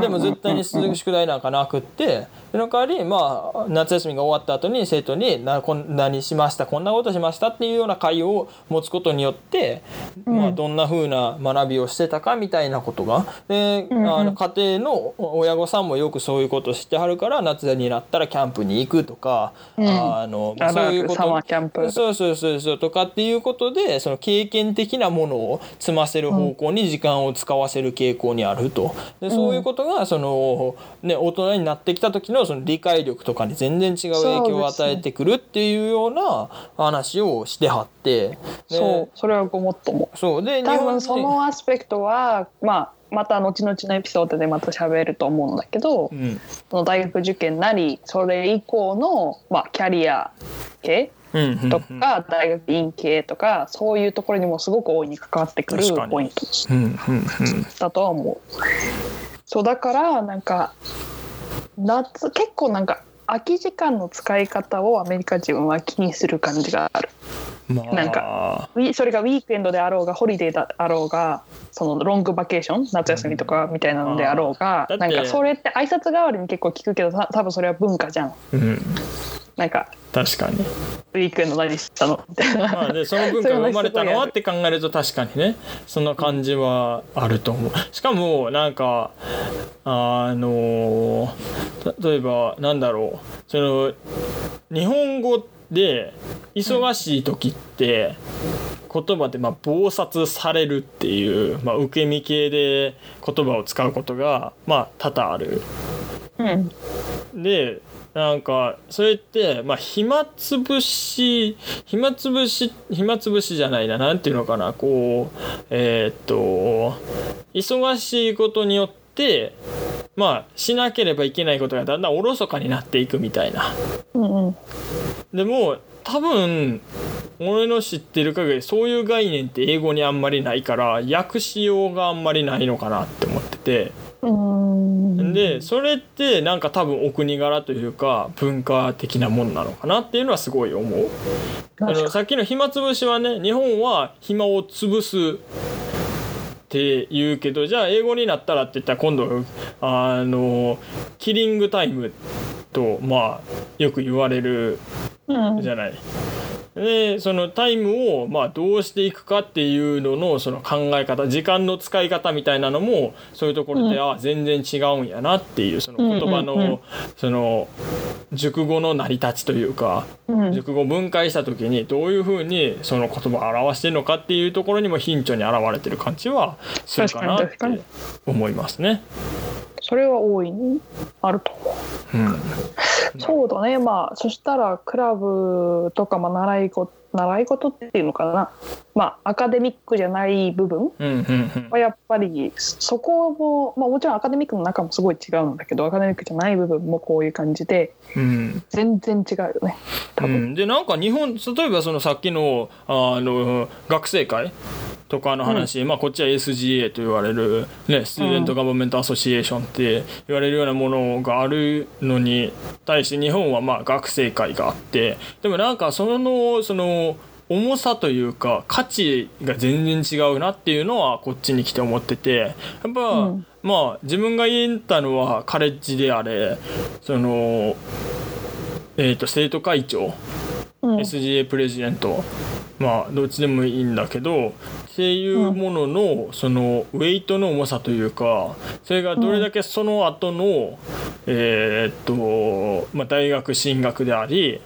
でも絶対に宿題なんかなくってその代わりまあ夏休みが終わった後に生徒になこん何しましたこんなことしましたっていうような会を持つことによって、まあ、どんな風な学びをしてたかみたいなことがであの家庭の親御さんもよくそういうことしてはるから夏になったらキャンプに行くとか、あのそういうこと。そうそうそうそう。とかっていうことでその経験的なものを積ませる方向に時間を使わせる傾向にあると。でそういうことがその、ね、大人になってきた時のその理解力とかに全然違う影響を与えてくるっていうような話をしてはって。そうそれはごもっとも。そう。で多分そのアスペクトはまあまた後々のエピソードでまた喋ると思うんだけど、うん、その大学受験なりそれ以降の、まあ、キャリア系とか大学院系とかそういうところにもすごく大いに関わってくるポイントだとは思う。そうだからなんか夏結構なんか空き時間の使い方をアメリカ人は気にする感じがある。まあ、なんかそれがウィークエンドであろうがホリデーであろうがそのロングバケーション夏休みとかみたいなのであろうが、うん、なんかそれって挨拶代わりに結構聞くけど多分それは文化じゃん。うん。なんか確かに。ウィークエンド何したの？みたいな、まあ、で その文化が生まれたのはって考えると確かにねその感じはあると思う。しかもなんかあの例えばなんだろうその日本語で忙しい時って言葉でまあ忙殺されるっていう、まあ、受け身系で言葉を使うことがまあ多々ある。うん、でなんかそれってまあ暇つぶし暇つぶし暇つぶしじゃないな何ていうのかなこうえー、っと忙しいことによってまあしなければいけないことがだんだんおろそかになっていくみたいな。うんうん、でも多分俺の知ってる限りそういう概念って英語にあんまりないから訳しようがあんまりないのかなって思ってて。でそれってなんか多分お国柄というか文化的なもんなのかなっていうのはすごい思う。あのさっきの暇つぶしはね日本は暇を潰すって言うけどじゃあ英語になったらって言ったら今度あのキリングタイムとまあよく言われるじゃない。でそのタイムをまあどうしていくかっていうののその考え方時間の使い方みたいなのもそういうところで、うん、あ全然違うんやなっていうその言葉の、その熟語の成り立ちというか、うん、熟語分解した時にどういうふうにその言葉を表してるのかっていうところにも頻著に現れてる感じはするかなって思いますね。それは大いにあると。思う。うん。そうだね。まあそしたらクラブとか、まあ、習い事習い事っていうのかな。まあアカデミックじゃない部分。はやっぱりそこも、まあ、もちろんアカデミックの中もすごい違うんだけどアカデミックじゃない部分もこういう感じで、うん、全然違うよね。多分、うん、でなんか日本例えばそのさっきのあの学生会とかの話、うん、まあこっちは SGA と言われる、ね、 Student Government Association って言われるようなものがあるのに対して日本はまあ学生会があって。でもなんかそのその重さというか価値が全然違うなっていうのはこっちに来て思ってて。やっぱ、うん、まあ自分が言ったのはカレッジであれそのえっ、ー、と生徒会長、うん、SGA プレジデント。まあどっちでもいいんだけどっていうもののそのウェイトの重さというかそれがどれだけその後のえっとまあ大学進学であり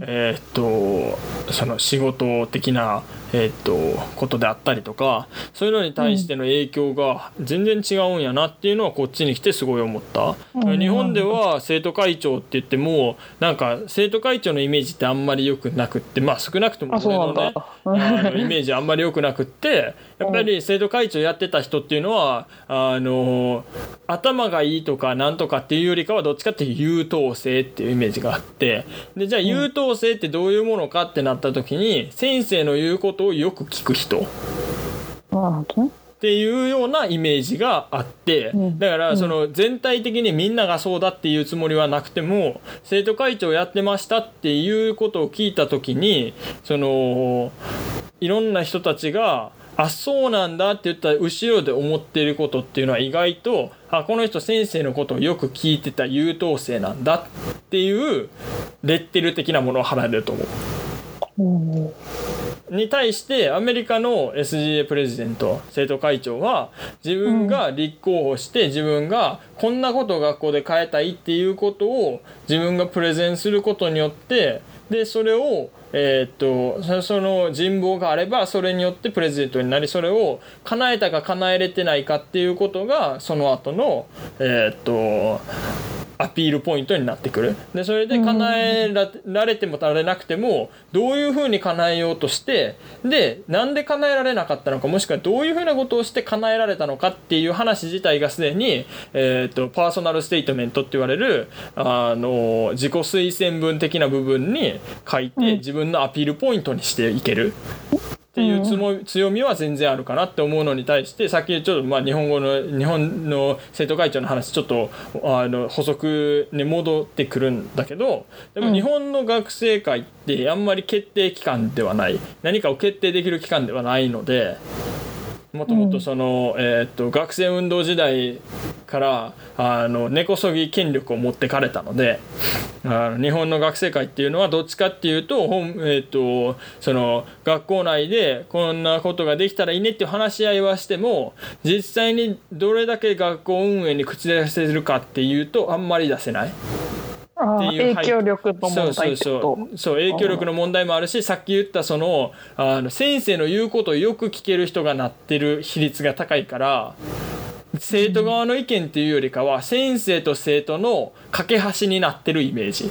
えっとその仕事的なえーっとことであったりとかそういうのに対しての影響が全然違うんやなっていうのはこっちに来てすごい思った、うん。日本では生徒会長って言ってもなんか生徒会長のイメージってあんまり良くなくってまあ少なくともあそう俺のねあのイメージあんまり良くなくってやっぱり生徒会長やってた人っていうのはあの頭がいいとかなんとかっていうよりかはどっちかっていうと優等生っていうイメージがあって。でじゃあ優等生ってどういうものかってなった時に先生の言うことをよく聞く人。っていうようなイメージがあって、うん。だからその全体的にみんながそうだっていうつもりはなくても生徒会長やってましたっていうことを聞いた時にそのいろんな人たちがあそうなんだって言ったら後ろで思っていることっていうのは意外とあこの人先生のことをよく聞いてた優等生なんだっていうレッテル的なものを貼られると思う。うんに対してアメリカの SGA プレジデント生徒会長は自分が立候補して自分がこんなことを学校で変えたいっていうことを自分がプレゼンすることによってでそれをえーっとそその人望があればそれによってプレゼントになりそれを叶えたか叶えれてないかっていうことがその後のえーっとアピールポイントになってくる。でそれで叶えらられてもられなくてもどういうふうに叶えようとしてでなんで叶えられなかったのかもしくはどういうふうなことをして叶えられたのかっていう話自体がすでに、えー、とパーソナルステートメントって言われるあの自己推薦文的な部分に書いて自分のアピールポイントにしていける。っていうつも強みは全然あるかなって思うのに対してさっきちょっとまあ日本語の日本の生徒会長の話ちょっとあの補足に戻ってくるんだけどでも日本の学生会ってあんまり決定機関ではない何かを決定できる機関ではないので。もともとその、えーっと学生運動時代からあの根こそぎ権力を持ってかれたのであの日本の学生会っていうのはどっちかっていうと本、えーっとその学校内でこんなことができたらいいねっていう話し合いはしても実際にどれだけ学校運営に口出せるかっていうとあんまり出せない。っていう影響力の問題そうこそうそうそう。影響力の問題もあるしさっき言ったそのあの先生の言うことをよく聞ける人がなってる比率が高いから生徒側の意見っていうよりかは先生と生徒の架け橋になってるイメージ。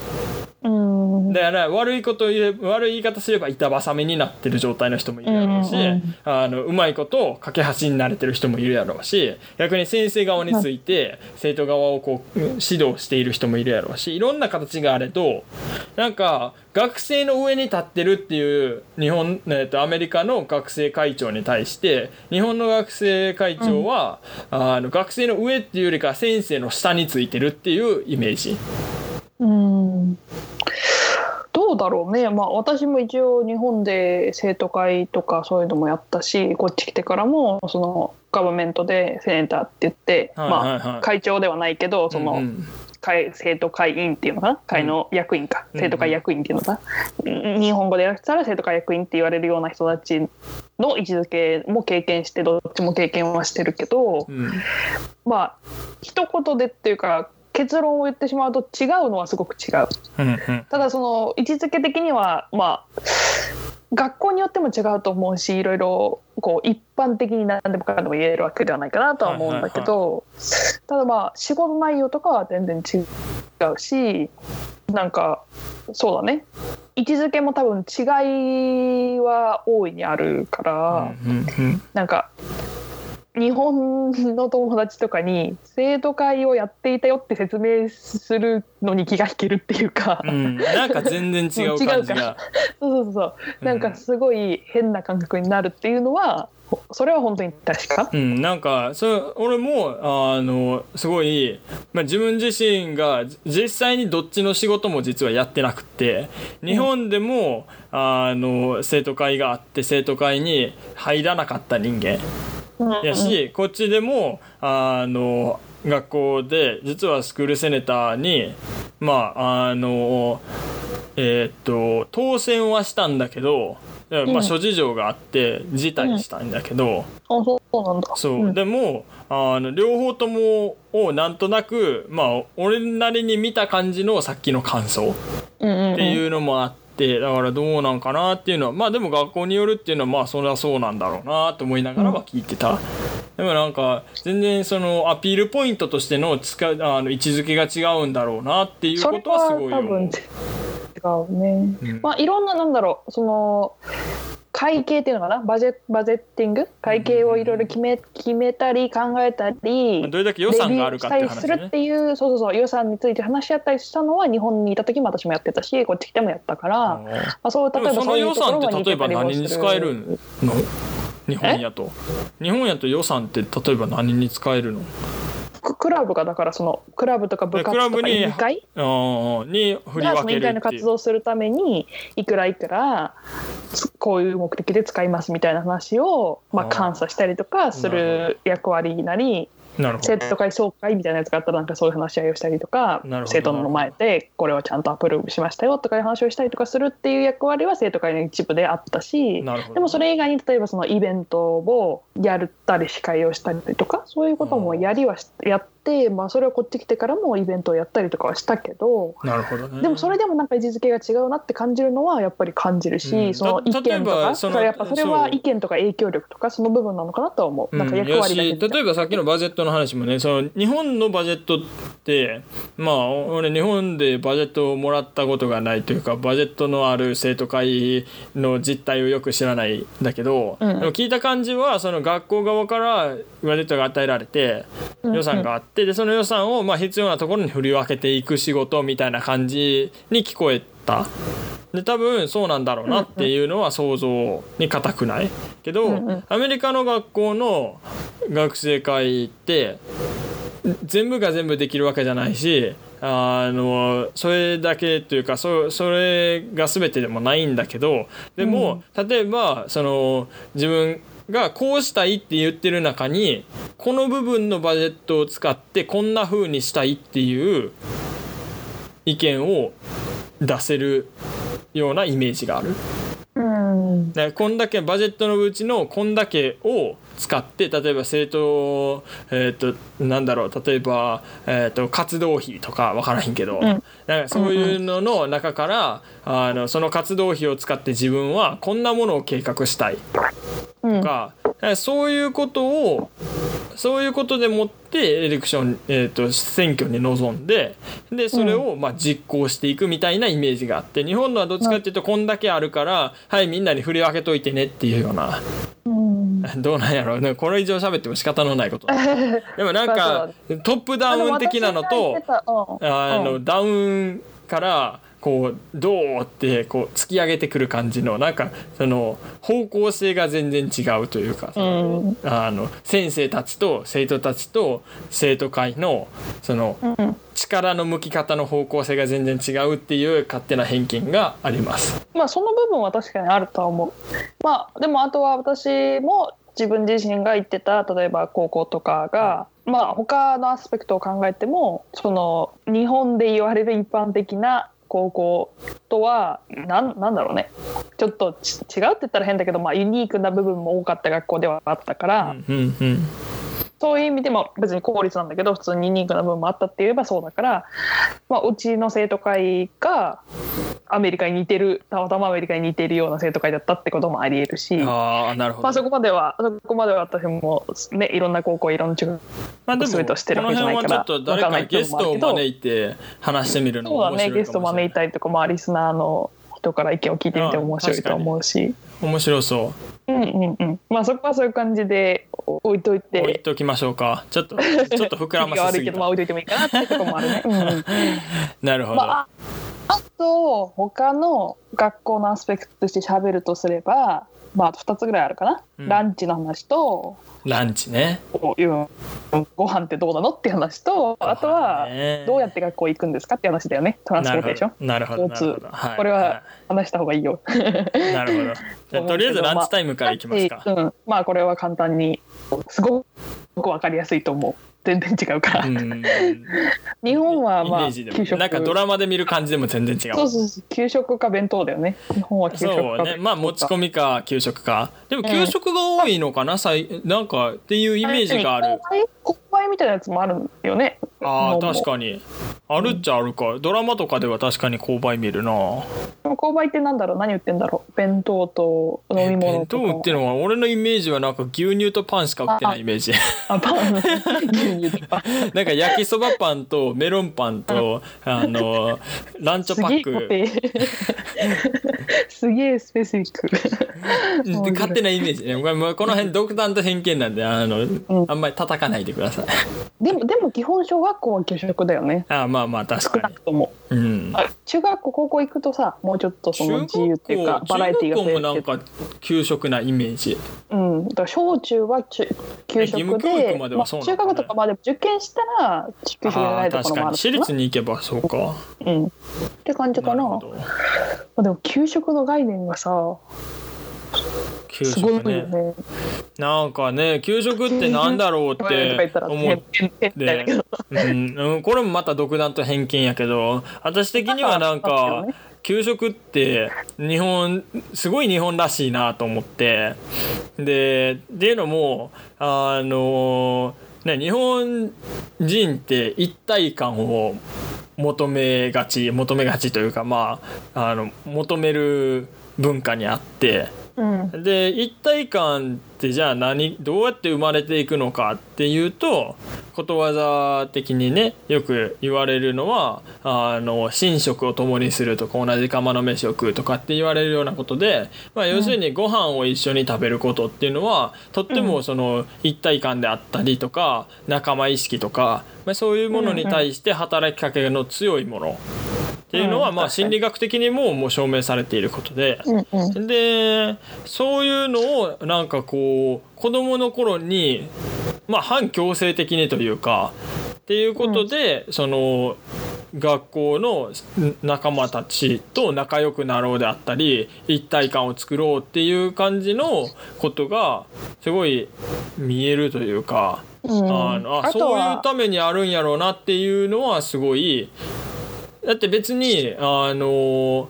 とうん。だから悪いことを言え悪い言い方すれば板挟みになってる状態の人もいるやろうし、うんうんあのうまいことを架け橋になれてる人もいるやろうし逆に先生側について生徒側をこう指導している人もいるやろうしいろんな形があれどなんか学生の上に立ってるっていう日本、えっとアメリカの学生会長に対して日本の学生会長は、あの学生の上っていうよりか先生の下についてるっていうイメージ。うんどうだろうね、まあ、私も一応日本で生徒会とかそういうのもやったしこっち来てからもそのガバメントでセネターって言って、はいはいはい。まあ、会長ではないけどその、うん。うん会生徒会員っていうのかな？会の役員か、うん生徒会役員っていうのかな、日本語でやったら生徒会役員って言われるような人たちの位置づけも経験してどっちも経験はしてるけど、うん。まあ一言でっていうか結論を言ってしまうと違うのはすごく違う。うんうんただその位置づけ的にはまあ学校によっても違うと思うしいろいろこう一般的に何でもかんでも言えるわけではないかなとは思うんだけど、ただまあ仕事内容とかは全然違うしなんかそうだね位置づけも多分違いは大いにあるから。うんうんなんか日本の友達とかに生徒会をやっていたよって説明するのに気が引けるっていうか、うん、なんか全然違う感じが。そうそうそうなんかすごい変な感覚になるっていうのはそれは本当に確か？うん、なんかそれ俺もあのすごい、まあ、自分自身がじ実際にどっちの仕事も実はやってなくって日本でも、あの生徒会があって生徒会に入らなかった人間。やし、こっちでもあの学校で実はスクールセネターにまああのえーっと当選はしたんだけど、まうん。あ、諸事情があって辞退したんだけど、あそうなんだ。そう、ん。でもあの両方ともをなんとなくまあ俺なりに見た感じのさっきの感想うんうんうん。っていうのもあってってだからどうなんかなっていうのはまあでも学校によるっていうのはまあそれはそうなんだろうなと思いながらは聞いてた、でもなんか全然そのアピールポイントとしての使うあの位置づけが違うんだろうなっていうことはすごいは多分思う違うね。うん。まあいろんななんだろうその会計っていうのかな？バジェバジェッティング？会計をいろいろ決め決めたり考えたりどれだけ予算があるかっていうレビューしたりするっていうそうそうそう予算について話し合ったりしたのは日本にいた時も私もやってたしこっち来てもやったから、まあ、そう例えばその予算って例えば何に使えるの？日本やと。日本やと予算って例えば何に使えるの？ククラブがだからそのクラブとか部活とか委員会？に振りがその委員会の活動をするためにいくらいくらつこういう目的で使いますみたいな話を、まあ、監査したりとかする役割なり生徒会総会みたいなやつがあったらなんかそういう話し合いをしたりとか生徒の前でこれをちゃんとアプローブしましたよとかいう話をしたりとかするっていう役割は生徒会の一部であったしでもそれ以外に例えばそのイベントをやったり司会をしたりとかそういうこともやりはしやって、まあ、それをこっち来てからもイベントをやったりとかはしたけど。なるほどね。でもそれでもなんか位置づけが違うなって感じるのはやっぱり感じるし、うん。その意見た例えとかばそのそれやっぱそれは意見とか影響力とかその部分なのかなとは思う、なんか役割例えばさっきのバジェットの話もねその日本のバジェットってまあ俺日本でバジェットをもらったことがないというかバジェットのある生徒会の実態をよく知らないんだけど、うんでも聞いた感じはその学校側からバジェットが与えられてうん。予算があってでその予算をまあ必要なところに振り分けていく仕事みたいな感じに聞こえた。で多分そうなんだろうなっていうのは想像に難くないけど、アメリカの学校の学生会って全部が全部できるわけじゃないしあのそれだけというかそそれが全てでもないんだけどでも、例えばその自分がこうしたいって言ってる中にこの部分のバジェットを使ってこんな風にしたいっていう意見を出せるようなイメージがある。うんだからこんだけバジェットのうちのこんだけを使って例えば生徒えっ、となんだろう例えば、えー、と活動費とか分からへんけど、ん。なんかそういうのの中から、あのその活動費を使って自分はこんなものを計画したいうん。とか、そういうことをそういうことでもってエレクション、えー、と選挙に臨んででそれをまあ実行していくみたいなイメージがあって日本のはどっちかっていうとこんだけあるからはいみんなに振り分けといてねっていうようなうん。どうなんやろう。ねこれ以上喋っても仕方のないこと でもなんまかあトップダウン的なのとああのダウンからこうどうってこう突き上げてくる感じのなんかその方向性が全然違うというか、うんあの先生たちと生徒たちと生徒会のそのうん力の向き方の方向性が全然違うっていう勝手な偏見があります。まあその部分は確かにあるとは思う。まあでもあとは私も自分自身が行ってた例えば高校とかが、まあ他のアスペクトを考えてもその日本で言われる一般的な高校とはなんなんだろうね。ちょっとち違うって言ったら変だけど、まあ、ユニークな部分も多かった学校ではあったから、うんうんうん。そういう意味でも別に公立なんだけど普通にユニークな部分もあったって言えばそうだから、まあ、うちの生徒会がアメリカに似てるたまたまアメリカに似てるような生徒会だったってこともありえるし。ああなるほど。まあ、そこまではそこまでは私もねいろんな高校いろんな中学まあでも全てるわけじゃないから辺はちょっと誰かゲストを招いて話してみるのそうだも面白いかもしれない。ねゲスト招いたりとか、まあ、リスナーの人から意見を聞いてみても面白いと思うし面白そう。うんうんうんまあそこはそういう感じで置いといて置いときましょうか。ちょっとちょっと膨らませすぎ 悪いけどまあた。置いといてもいいかなってところもあるね。うんうん なるほど。まあ、ああと他の学校のアスペクトとして喋るとすれば、まあ、あと2つぐらいあるかな、うんランチの話とランチね。ご飯ってどうなのって話とあとはねどうやって学校行くんですかって話だよねトランスポーテーションなるほど。これは話した方がいいよ。なるほど。じゃあ とりあえずランチタイムからいきますか。まあうん、まあこれは簡単にすごくわかりやすいと思う全然違うから、うん。日本はまあ給食なんかドラマで見る感じでも全然違う。そうそうそう。給食か弁当だよね。日本は給食かそうね。まあ持ち込みか給食か。でも給食が多いのかな、さいなんかっていうイメージがある。ここ売みたいなやつもあるよね。ああ確かに。あるっちゃあるか。ドラマとかでは確かに購買見るな。購買ってなんだろう？何売ってんだろう？弁当と飲み物弁とか。当売ってるのは俺のイメージはなんか牛乳とパンしか売ってないイメージ。あパン。牛乳とか なんか焼きそばパンとメロンパンと あのランチョパック。すげえスペシフィック勝手なイメージ。ねこの辺独断と偏見なんであの、ん。あんまり叩かないでくださいでもでも基本小学校は給食だよね。あまあまあ確少かに。なくとも。うん。あ中学校高校行くとさもうちょっとその自由っていうかバラエティーが増中学校もえるなんか給食なイメージ。うん、だから小中は中給食でね。まあ中学とかまで受験したら給食じゃないところもある。あー確かに私立に行けばそうか。うん、って感じかな。なまあでも給食の概念がさ給食ねよね。なんかね給食ってなんだろうって思っ変変みたいだけど。うん。うん、これもまた独断と偏見やけど私的にはなんか給食って日本すごい日本らしいなと思って。でっていうのもあのね日本人って一体感を求めがち求めがちというかまああの求める文化にあって。うん。で一体感ってじゃあ何どうやって生まれていくのかっていうとことわざ的にねよく言われるのはあの寝食を共にするとか同じ釜の飯を食うとかって言われるようなことで、まあ、要するにご飯を一緒に食べることっていうのはとってもその一体感であったりとか仲間意識とか、まあ、そういうものに対して働きかけの強いものっていうのはうん。まあ心理学的にももう証明されていることで。でそういうのをなんかこう子供の頃にまあ反強制的にというかっていうことで、その学校の仲間たちと仲良くなろうであったり一体感を作ろうっていう感じのことがすごい見えるというか、うん。あのあそういうはためにあるんやろうなっていうのはすごいだって別にあの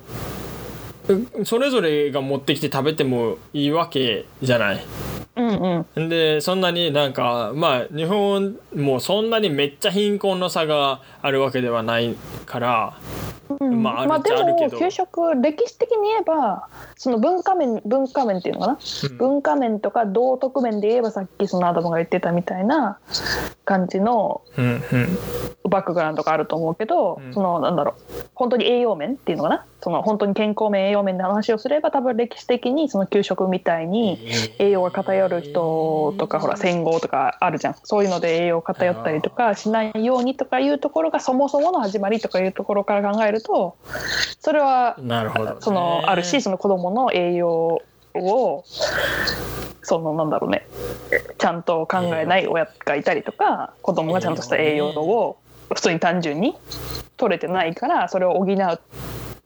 それぞれが持ってきて食べてもいいわけじゃない。うんうん。でそんなになんかまあ日本もそんなにめっちゃ貧困の差があるわけではないから、うん。まああるっまあでちゃあるけど。も給食歴史的に言えばその文化面文化面っていうのかな、うん。文化面とか道徳面で言えばさっきそのアダムが言ってたみたいな感じのバックグラウンドがあると思うけど、うん。そのなんだろう。本当に栄養面っていうのかな？その本当に健康面栄養面で話をすれば多分歴史的にその給食みたいに栄養が偏る人とかほら戦後とかあるじゃん。そういうので栄養偏ったりとかしないようにとかいうところがそもそもの始まりとかいうところから考えるとそれはなるほど、ね、そのあるしその子供の栄養をそのなんだろうね。ちゃんと考えない親がいたりとか子供がちゃんとした栄養を普通に単純に取れてないからそれを補う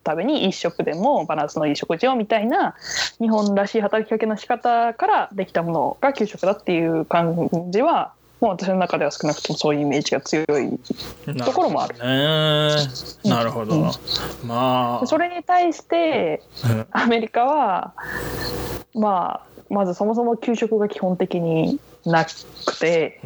ために一食でもバランスのいい食事をみたいな日本らしい働きかけの仕方からできたものが給食だっていう感じはもう私の中では少なくともそういうイメージが強いところもある。ねなるほど、うん。まあ。それに対してうんアメリカはまあまずそもそも給食が基本的になくて。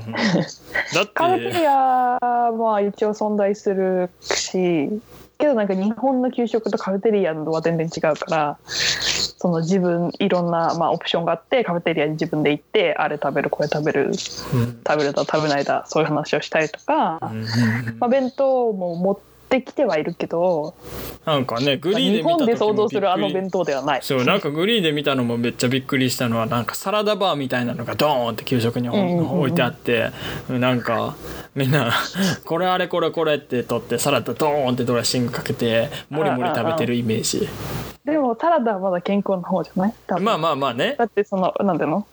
だって。カフェテリアはまあ一応存在するしけどなんか日本の給食とカフェテリアのは全然違うからその自分いろんな、まあ、オプションがあってカフェテリアに自分で行ってあれ食べるこれ食べるうん。食べるだ食べないだそういう話をしたりとか、まあ、弁当も持ってきてはいるけどなんかねグリーで日見た時も本で想像するあの弁当ではない。そうなんかグリーで見たのもめっちゃびっくりしたのはなんかサラダバーみたいなのがドーンって給食にうんうんうんうん。置いてあってなんかみんなこれあれこれこれって取ってサラダドーンってドレッシングかけてもりもり食べてるイメージ。でもサラダはまだ健康の方じゃない？まあまあまあね。だってそのなんていうの？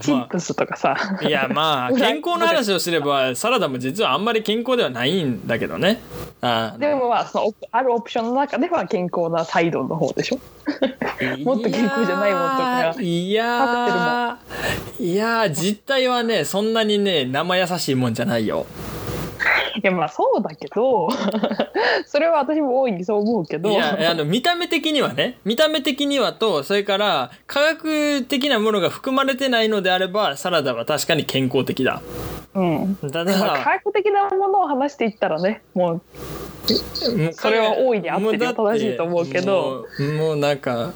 チップスとかさ、いやまあ 健康の話をすればサラダも実はあんまり健康ではないんだけどね。あでもまあそのあるオプションの中では健康なサイドの方でしょ？もっと健康じゃないもんとかいやーいやー実態はねそんなにね生優しいもんじゃないよいやまあそうだけど それは私も大いにそう思うけど。いやあの見た目的にはね。見た目的にはとそれから科学的なものが含まれてないのであればサラダは確かに健康的だ。うん。たまあ科だ学的なものを話していったらねもうそれは大いに合って正しいと思うけど。もうもうなんか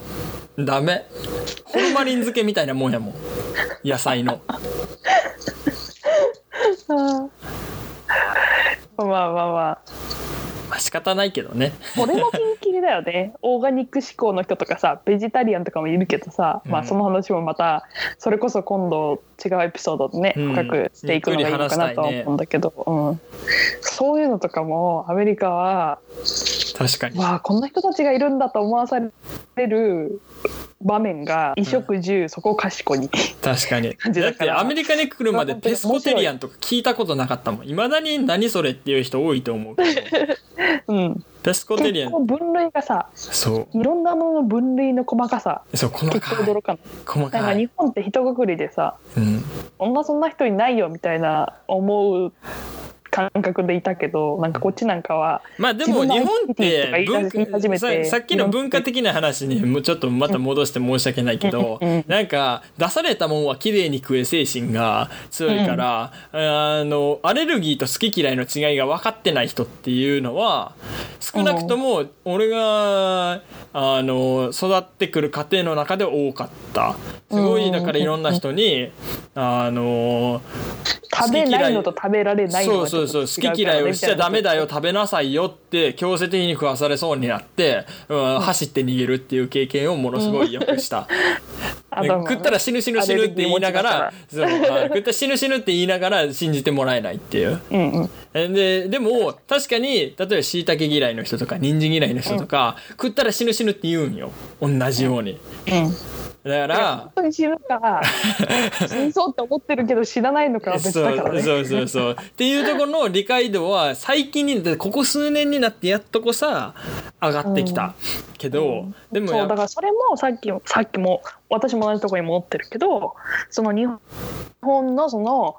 ダメ。ホルマリン漬けみたいなもんやもん。野菜の まあまあまあ。まあ仕方ないけどね。これもピンキリだよね。オーガニック志向の人とかさベジタリアンとかもいるけどさ、まあその話もまたそれこそ今度違うエピソードでねうん。深くしていくのがいいのかなとは思うんだけど、うん、そういうのとかもアメリカは確かに。わあこんな人たちがいるんだと思わされる場面が衣食住そこかしこに確かに。感じだっだからてアメリカに来るまでペスコテリアンとか聞いたことなかったもん。いまだに何それっていう人多いと思うけど。うん。ペスコテリアン。結構分類がさそう。いろんなものの分類の細かさそう細結構かい驚かない。細なんかかい、日本って一括りでさうん、そんなそんな人いないよみたいな思う感覚でいたけどなんかこっちなんかはまあでも日本ってささっきの文化的な話にもうちょっとまた戻して申し訳ないけどうん。うん。なんか出されたもんは綺麗に食え精神が強いから、あのアレルギーと好き嫌いの違いが分かってない人っていうのは少なくとも俺があの育ってくる家庭の中で多かった。すごいだからいろんな人にあの食べないのと食べられないのそうがそうそう好き嫌いをしちゃダメだよ食べなさいよって強制的に食わされそうになって、うん、走って逃げるっていう経験をものすごいよくした。あとは食ったら死ぬ死ぬ死ぬって言いながらそうあ食ったら死ぬ死ぬって言いながら信じてもらえないっていう。うんうん。えででも確かに例えばしいたけ嫌いの人とか人参嫌いの人とか、食ったら死ぬ死ぬって言うんよ。同じように。うんだから本当に死ぬか死にそうって思ってるけど死なないのかは別だからね。そうそうそう。そうっていうところの理解度は最近にここ数年になってやっとこさ上がってきたけど、でもそうやだからそれもさっきさっきも私も同じところに戻ってるけどその日本のその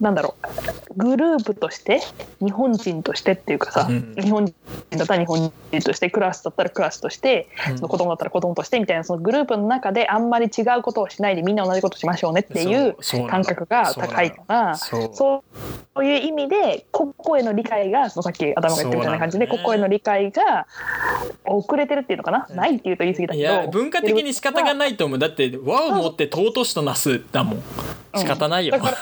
なんだろうグループとして日本人としてっていうかさ、うん。日本人だったら日本人としてクラスだったらクラスとして、うん。その子供だったら子供としてみたいなそのグループの中であんまり違うことをしないでみんな同じことしましょうねっていう感覚が高いからそう。いう意味で個々への理解がそのさっき頭が言ったみたいな感じで、個々への理解が遅れてるっていうのかな、ないっていうと言い過ぎだいけどや文化的に仕方がないと思う。だって和をもって尊しとなすだもん。仕方ないよ、だから,、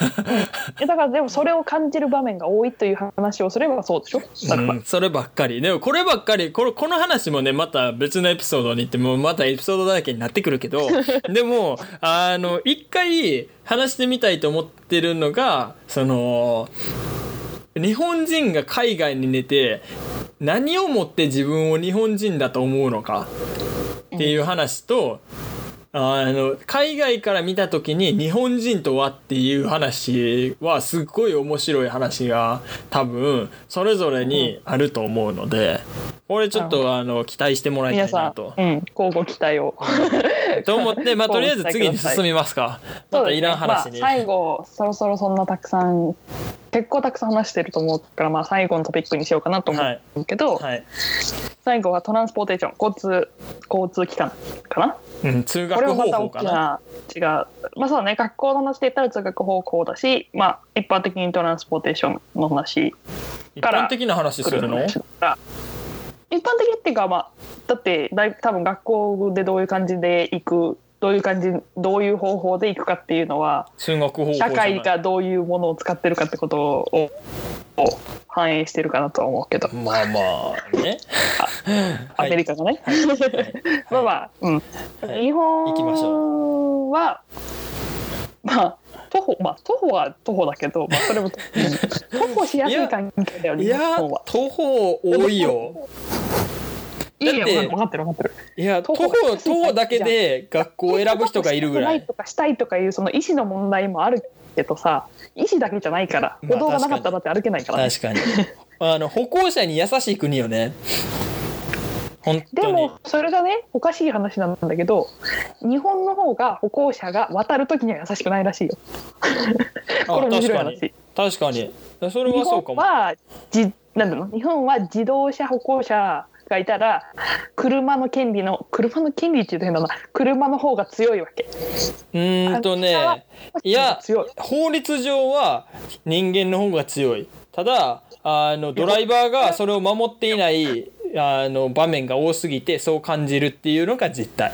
うん、だからでもそれを感じる場面が多いという話をすればそうでしょ？うん、そればっかり。でもこればっかりこれこの話もねまた別のエピソードに行ってもまたエピソードだらけになってくるけど でもあの一回話してみたいと思ってるのがその日本人が海外に寝て何をもって自分を日本人だと思うのかっていう話と、あの海外から見た時に日本人とはっていう話はすっごい面白い話が多分それぞれにあると思うのでこれちょっとあの期待してもらいたいなと。、うん、交互期待を と思って、まあ、とりあえず次に進みますか。またいらん話に。まあ、最後そろそろそんなたくさん結構たくさん話してると思うから、まあ、最後のトピックにしようかなと思うけど、はい。最後はトランスポーテーション交通交通機関かな？うん、通これ学方もまた大き法かな。な違うまあそうだね学校の話で言ったら通学方向だし、まあ、一般的にトランスポーテーションの話一から般的な話するの？一般的っていうかまあだってだい多分学校でどういう感じで行くどういう感じどういう方法で行くかっていうのは社会がどういうものを使ってるかってことをを反映してるかなとは思うけどまあまあね。アメリカがね。はいまあまあ、うんはい日本はまあ徒歩まあ徒歩は徒歩だけど、まあ、それも うん徒歩しやすい環境だよ日いや本は。徒歩多いよ。いやいだってや分かってる分かってる。いや徒徒歩歩徒歩だけで学校を選ぶ人がいるぐらい。とかしたいとかいうその意思の問題もあるけどさ意思だけじゃないからまあ歩道がなかったらだって歩けないから、ね確かに。あの歩行者に優しい国よね。本で当にも。それがねおかしい話なんだけど日本の方が歩行者が渡る時には優しくないらしいよ。これ面白い話。確かに。それ日はそうかも。本はじなんだろうの日本は自動車歩行者がいたら車の権利の車の権利って言うと変だな車の方が強いわけ。うーんとねいや強い。法律上は人間の方が強い。ただあのドライバーがそれを守っていないあの場面が多すぎてそう感じるっていうのが実態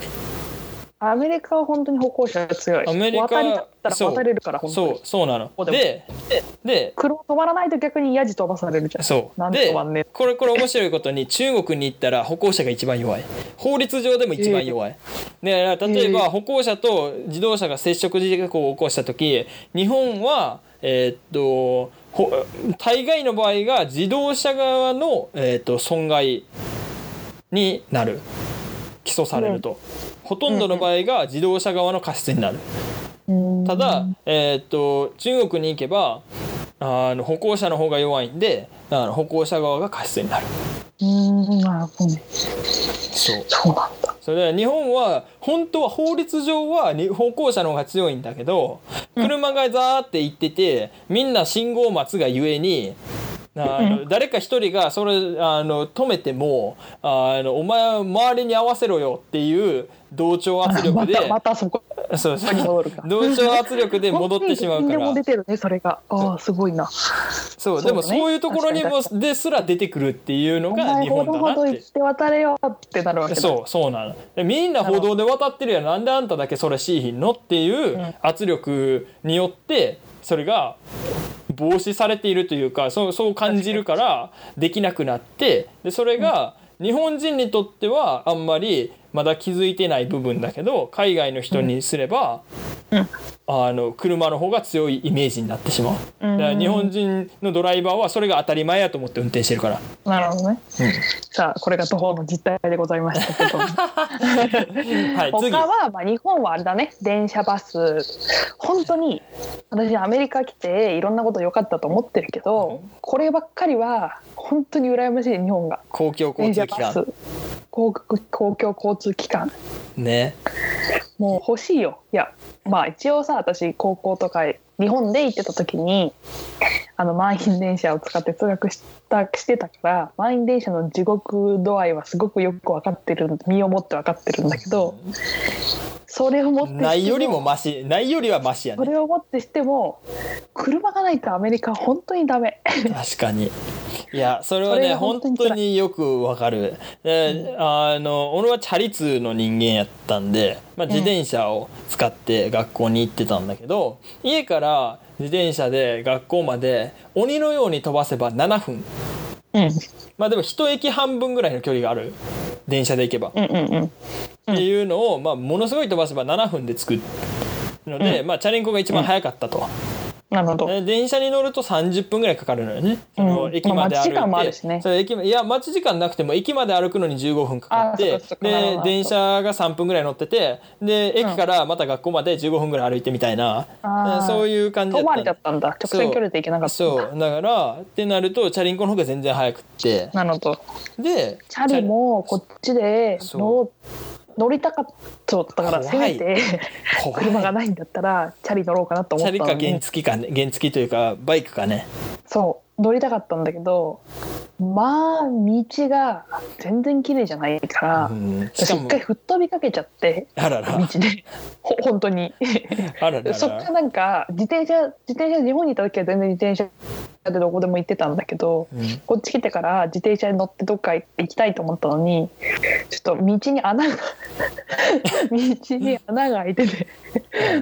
アメリカは本当に歩行者が強いアメリカ渡りだったら渡れるから本当そうにそうなの。こでも。でで車止まらないと逆にヤジ飛ばされるじゃん。そう。なんでで止まんね。えこれこれ面白いことに中国に行ったら歩行者が一番弱い。法律上でも一番弱い、で例えばえー。歩行者と自動車が接触事故を起こした時日本はえーっとほ大概の場合が自動車側の、えーっと損害になる起訴されると、ほとんどの場合が自動車側の過失になる、うん。ただ、えーっと中国に行けばあの歩行者の方が弱いんであの歩行者側が過失になる。うん。なるほどねそう。そうなんだ。それで日本は本当は法律上はに歩行者の方が強いんだけど車がザーって行っててみんな信号待つがゆえにあの誰か一人がそれあの止めてもあのお前は周りに合わせろよっていう同調圧力で またまたそこそうそう同調圧力で戻ってしまうから。出てるねそれが。ああすごいな。そうでもそういうところにもですら出てくるっていうのおが日本だなって。って渡れよってなるわけだ。そうそうなの。でみんな歩道で渡ってるやん。なんであんただけそれしいひんのっていううん。圧力によってそれが防止されているというかそうそう感じるからできなくなってでそれが日本人にとってはあんまりまだ気づいてない部分だけど海外の人にすれば、うんあの車の方が強いイメージになってしまう。うん。だから日本人のドライバーはそれが当たり前やと思って運転してるから。なるほどね、さあこれが徒歩の実態でございました。けどはい、次。他は、まあ、日本はあれだね。電車バス。本当に私アメリカ来ていろんなこと良かったと思ってるけどこればっかりは本当に羨ましい日本が。公共交電車バ通機関ス公共公共交通機関ね。もう欲しいよいやまあ一応さ私高校とか日本で行ってた時にあの満員電車を使って通学したしてたから満員電車の地獄度合いはすごくよく分かってる身をもって分かってるんだけどそれをもってしてないよりもマシないよりはマシやそねれをもってしても車がないとアメリカは本当にダメ。確かに。いやそれはね本当によくわかる。で、あの俺はチャリ通の人間やったんで、まあ、自転車を使って学校に行ってたんだけど、家から自転車で学校まで鬼のように飛ばせば7分うん。まあでも一駅半分ぐらいの距離がある？電車で行けば、うんうんうん。っていうのを、まあ、ものすごい飛ばせば7分で着くので、まあ、チャリンコが一番早かったと。なるほど。で電車に乗ると30分ぐらいかかるのよね。そのうん。駅まで歩いて、まあ待ち時間もあるしね。そう駅まいや待ち時間なくても駅まで歩くのに15分かかってで電車が3分ぐらい乗っててで駅からまた学校まで15分ぐらい歩いてみたいな、あー。そういう感じだ遠回りっただったんだ。直線距離で行けなかった。そう。だからってなるとチャリンコの方が全然早くって。なるほど。でチャリもこっちでそう乗乗りたかったからせめて 車がないんだったらチャリ乗ろうかなと思チャリか原付かね原付というかバイクかね。そう乗りたかったんだけどまあ道が全然綺麗じゃないから、うん。しか一回吹っ飛びかけちゃってあらら。道で。ほ本当に。あららら。そっからなんか自転車自転車日本にいた時は全然自転車でどこでも行ってたんだけどうん。こっち来てから自転車に乗ってどっか行きたいと思ったのにちょっと道に穴が 道に穴が開いてて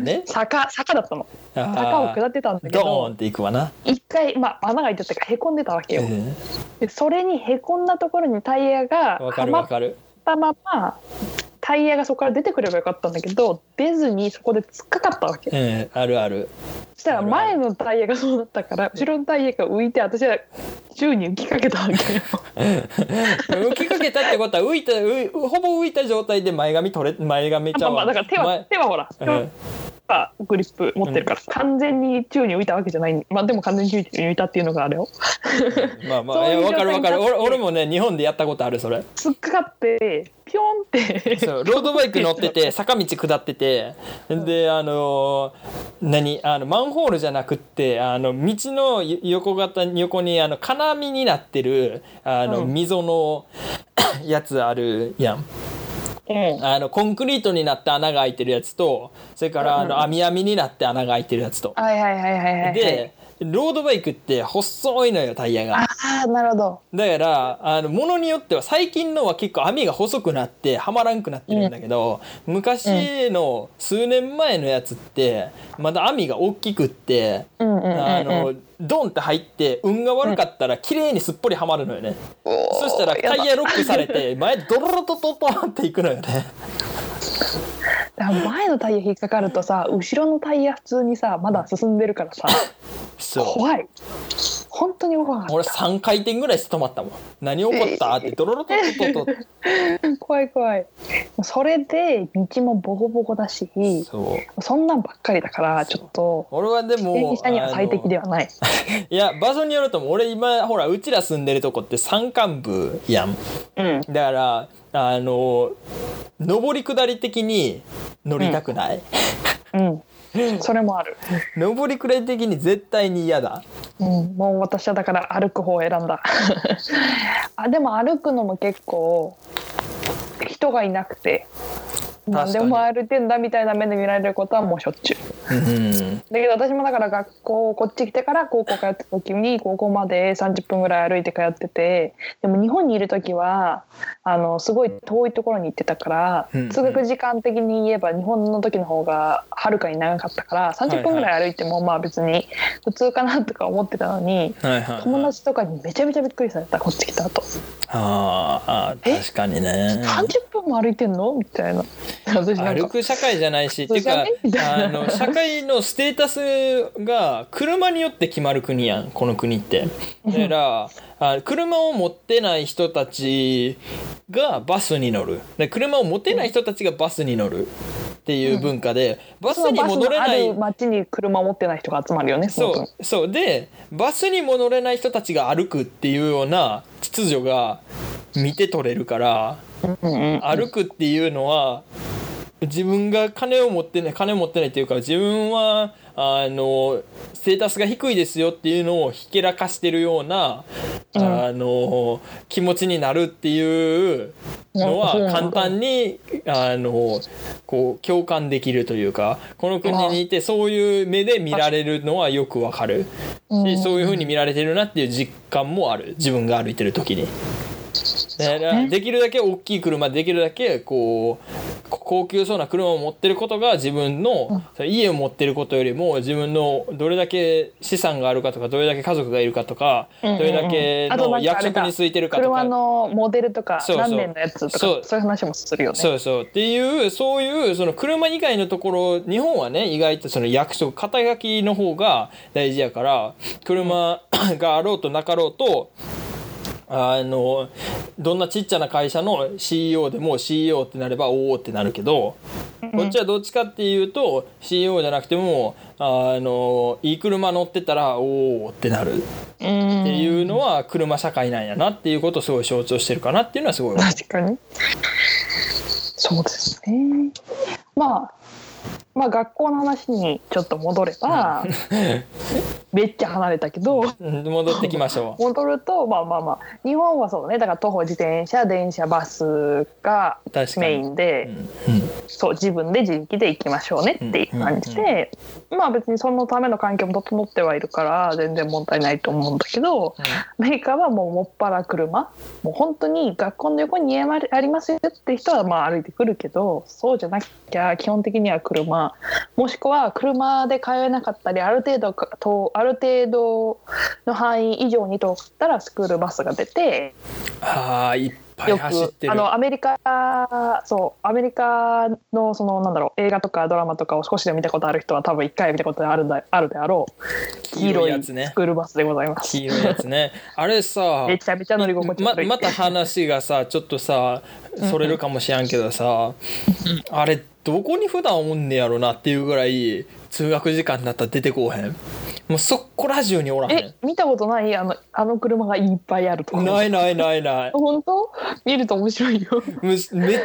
ね。坂坂だったの。坂を下ってたんだけドーンどっていくわな、一回、まあ、穴が開いてたからへこんでたわけよ。うん。でそれにへこんだところにタイヤがはまったままタイヤがそこから出てくればよかったんだけど出ずにそこで突っかかったわけ。うんあるある。そしたら前のタイヤがそうだったから後ろのタイヤが浮いて私は宙に浮きかけたわけよ。浮きかけたってことは浮いたほぼ浮いた状態で前髪取れ前髪ちゃうわ。まあまあだから手は前手はほら、うん。がグリップ持ってるから、完全に宙に浮いたわけじゃない。まあでも完全に宙に浮いたっていうのがあれよ。まあまあわかるわかる。俺もね日本でやったことあるそれ。突っかかってピョンって。そうロードバイク乗ってて坂道下ってて。であのー何？あのマンホールじゃなくってあの道の横型横にあの金網になってるあのうん。溝の やつあるやん。うん。あのコンクリートになって穴が開いてるやつとそれからあの網網になって穴が開いてるやつと。はいはいはいはいはい。でロードバイクって細いのよタイヤが。ああなるほど。だからあのものによっては最近のは結構網が細くなってはまらんくなってるんだけど、昔の数年前のやつってまだ網が大きくって、うんうんうんうん。あのドンって入って運が悪かったら綺麗にすっぽりはまるのよね、そしたらタイヤロックされて前ドロロトトトンっていくのよね。前のタイヤ引っかかるとさ後ろのタイヤ普通にさまだ進んでるからさ 怖い。本当に怖かっ俺3回転ぐらいして止まったもん。何起こった？ってドロロトトトトた怖い怖い。それで道もボコボコだしそう。そんなんばっかりだからちょっと俺はでも電車には最適でははない。いや場所によると思う俺今ほらうちら住んでるとこって山間部やん。うん。だからあの上り下り的に乗りたくない、うん それもある、上り下り的に絶対に嫌だ。うん、もう私はだから歩く方を選んだ。あでも歩くのも結構人がいなくて何でも歩いてんだみたいな目で見られることはもうしょっちゅう。うんだけど私もだから学校こっち来てから高校通ってた時に高校まで30分ぐらい歩いて通っててでも日本にいる時はあのすごい遠いところに行ってたから、うん通学時間的に言えば日本の時の方がはるかに長かったから30分ぐらい歩いてもまあ別に普通かなとか思ってたのにはいはい、はい、友達とかにめちゃめちゃびっくりされたこっち来た後。あーあ確かにね。30分も歩いてんの？みたいな 歩かく社会じゃないしっていうかあの社会のステータスが車によって決まる国やんこの国って。だからあ車を持ってない人たちがバスに乗る。で車を持てない人たちがバスに乗る。っていう文化で、バスにも乗れなあいる街に車を持ってない人が集まるよねそうそう。でバスにも乗れない人たちが歩くっていうような秩序が見て取れるからうんうん歩くっていうのは自分が金を持ってない金を持ってないっていうか自分はあのステータスが低いですよっていうのをひけらかしてるような、うん。あの気持ちになるっていうのはうん簡単にあのこう共感できるというかこの国にいてそういう目で見られるのはよくわかる。うん。しそういうふうに見られてるなっていう実感もある。自分が歩いてる時に。ね。できるだけ大きい車できるだけこう高級そうな車を持ってることが自分の、その家を持ってることよりも自分のどれだけ資産があるかとかどれだけ家族がいるかとか、うんうんうん。どれだけの役職についてるかとか。車のモデルとか何年のやつとかそういう話もするよね。そうそう。っていうそういうその車以外のところ日本はね意外とその役所肩書きの方が大事やから車があろうとなかろうとあのどんなちっちゃな会社の CEO でも CEO ってなればおおってなるけど、こっちはどっちかっていうと CEO じゃなくてもあのいい車乗ってたらおおってなるっていうのは車社会なんやなっていうことをすごい象徴してるかなっていうのはすごい確かに。そうですね。まあまあ学校の話にちょっと戻ればめっちゃ離れたけどうん。戻ってきましょう。戻るとまあまあまあ日本はそうね。だから徒歩自転車電車バスがメインで、うん。そう自分で自力で行きましょうねっていう感じで、まあ別にそのための環境も整ってはいるから全然問題ないと思うんだけど、アメリカはもうもっぱら車。もう本当に学校の横に家ありますよって人はまあ歩いてくるけどそうじゃなきゃ基本的には車もしくは車で通えなかったりある程度かとある程度の範囲以上に遠かったらスクールバスが出てああ一よくあのアメリカそうアメリカのそのなんだろう映画とかドラマとかを少しでも見たことある人は多分一回は見たことあるだ あるであろう。黄色いスやつね。クールバスでございます。黄色いやつね。あれさ めちゃめちゃ乗り心地。ままた話がさちょっとさそれるかもしらんけどさあれどこに普段おんねやろなっていうぐらい通学時間になったら出てこうへん？もうそこら中におらへえ見たことない？あのあの車がいっぱいあるとこ。んないないないない。本当？見ると面白いよ。むめっ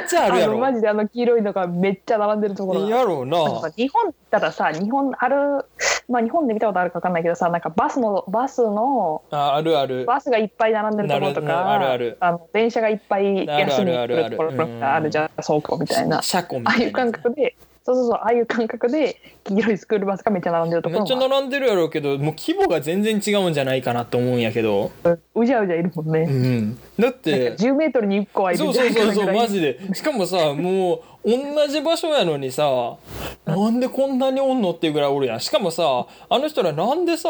ちゃあるやろ。のマジであの黄色いのがめっちゃ並んでるところが。やろうな。日本たらさ日本あるまあ日本で見たことあるか分かんないけどさなんかバスのバスのああるある。バスがいっぱい並んでるところとかあるある。の電車がいっぱい休みに来るところあるあるじゃん倉庫みたいな。車庫みたいなああいう感覚でそうそうそうああいう感覚で黄色いスクールバスがめっちゃ並んでるとこめっちゃ並んでるやろうけどもう規模が全然違うんじゃないかなと思うんやけど、うじゃうじゃいるもんね、うん、だって10メートルに1個はいる。そうそうそうそうマジで。しかもさもう同じ場所やのにさなんでこんなにおんのっていうぐらいおるやん。しかもさあの人らなんでさ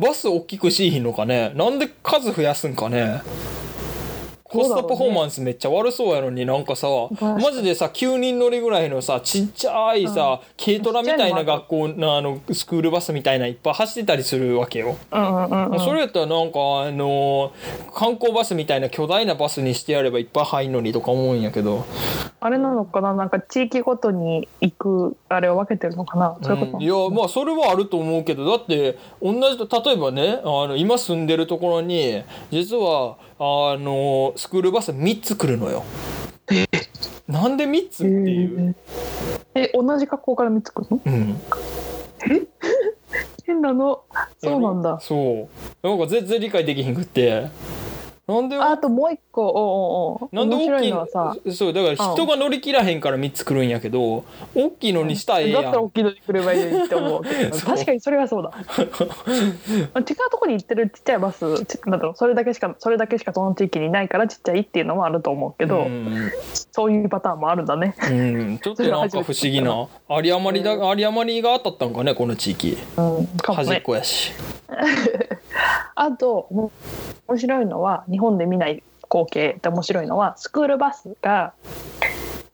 バス大きくしいひんのかね。なんで数増やすんかねコストパフォーマンスめっちゃ悪そうやのになんかさマジでさ9人乗りぐらいのさちっちゃいさ軽トラみたいな学校のあのスクールバスみたいないっぱい走ってたりするわけよ。うんうんうんうん。それやったらなんかあの観光バスみたいな巨大なバスにしてやればいっぱい入んのにとか思うんやけど、あれなのかな？なんか地域ごとに行くあれを分けてるのかな？そういうこと、うんいやまあそれはあると思うけど。だって同じと例えばねあの今住んでるところに実はあのスクールバス3つ来るのよ。なんで3つっていう？え同じ学校から見つくの？うん。変なの？そうなんだ。そう。なんか全然理解できひんくってなんであともう一個おうおうなんで面白い大きいのはさそうだから人が乗り切らへんから3つ来るんやけど大きいのにしたらええやん。だったら大きいのに来ればいいって思う 確かにそれはそうだ。違うところに行ってるちっちゃいバスちなんだろうそれだけしかそれだけしかその地域にないからちっちゃいっていうのもあると思うけど、うん。そういうパターンもあるんだね、うん、ちょっとなんか不思議な。有り余りだ有り余りが当たったんかねこの地域。うん、かも端っねこやし。あとも面白いのは日本で見ない光景で面白いのはスクールバスが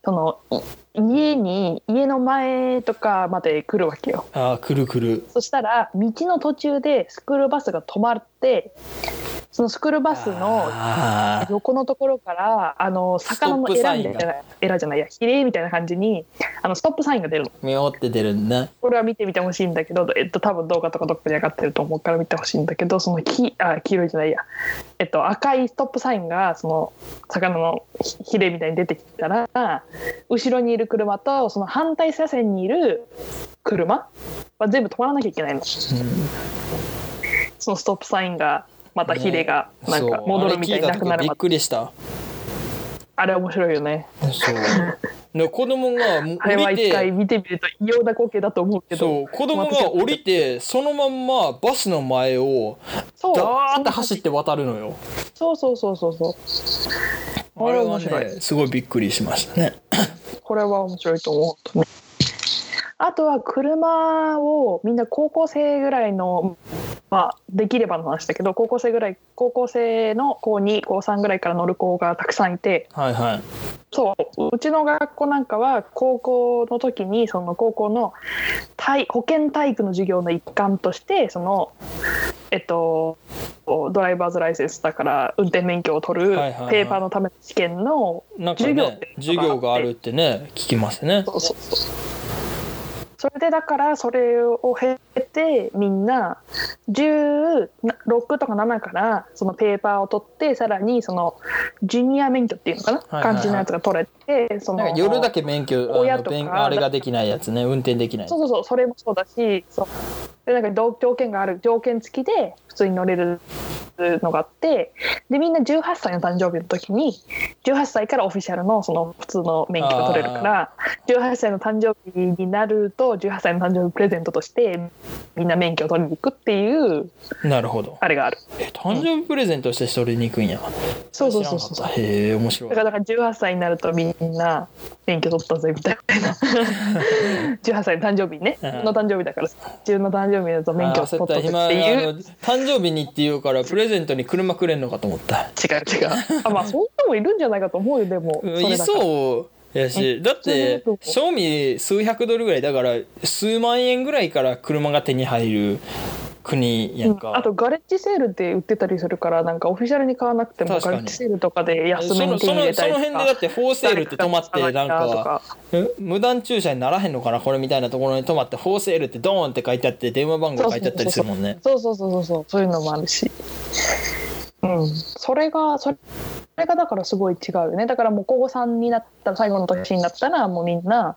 その家に家の前とかまで来るわけよ。あーくるくる。そしたら道の途中でスクールバスが止まってそのスクールバスの横のところからあの魚のエラみたいなエラじゃないやヒレみたいな感じにあのストップサインが出るの。目をって出るんだ。これは見てみてほしいんだけど、えっと、多分動画とかどっかに上がってると思うから見てほしいんだけどその黄あ黄色いじゃないや、えっと、赤いストップサインがその魚のヒヒレみたいに出てきたら後ろにいる車とその反対車線にいる車は全部止まらなきゃいけないの。そのストップサインがまたヒレがなんか戻るみたいになくなるびっくりした。あれ面白いよね。そう。で子供がもうあれは降り一回て見てみると異様な光景だと思うけど。そう。子供が降りてそのまんまバスの前をダーって走って渡るのよ。そうそうそうそうそう。あれはねすごいびっくりしましたねこれは面白いと思う。とあとは車をみんな高校生ぐらいのまあできればの話だけど高校生ぐらい高校生の高2高3ぐらいから乗る子がたくさんいてはいはい。そううちの学校なんかは高校の時にその高校の体保健体育の授業の一環としてそのえっとドライバーズライセンスだから運転免許を取るはいはいはい。ペーパーのための試験の授業ね授業があるってね聞きますね。そうそうそうそれでだからそれを経てみんな16とか7からそのペーパーを取ってさらにそのジュニア免許っていうのかな、はいはいはい。感じのやつが取れてその夜だけ免許親とか勉あれができないやつね運転できない。そうそうそうそれもそうだしそう。でなんかど条件がある条件付きで普通に乗れるのがあってでみんな18歳の誕生日の時に18歳からオフィシャルのその普通の免許が取れるから18歳の誕生日になると18歳の誕生日プレゼントとしてみんな免許を取りに行くっていうなるほど。あれがある。え誕生日プレゼントして取りに行くんや。そうそうそうそう。知らなかった。へえ面白い。だからだから18歳になるとみんな免許取ったぜみたいな。18歳の誕生日ね。うん。の誕生日だから。自分の誕生日になると免許取ったぜっていう。誕生日にって言うからプレゼントに車くれんのかと思った。違う違う。あまあそんなもいるんじゃないかと思うよでも。いうそうやしだって賞味数百ドルぐらい。だから数万円ぐらいから車が手に入る国やんか、あとガレッジセールって売ってたりするからなんかオフィシャルに買わなくてもガレッジセールとかで安そめに手に入れたりとかその辺でだってフォーセールって止まってなん誰か無断駐車にならへんのかなこれみたいなところに止まってフォーセールってドーンって書いてあって電話番号書いてあったりするもんね。そうそうそうそうそう。そういうのもあるし。うん。それがそれれがだからすごい違うよね。だからもう高3になったら最後の年になったらもうみんな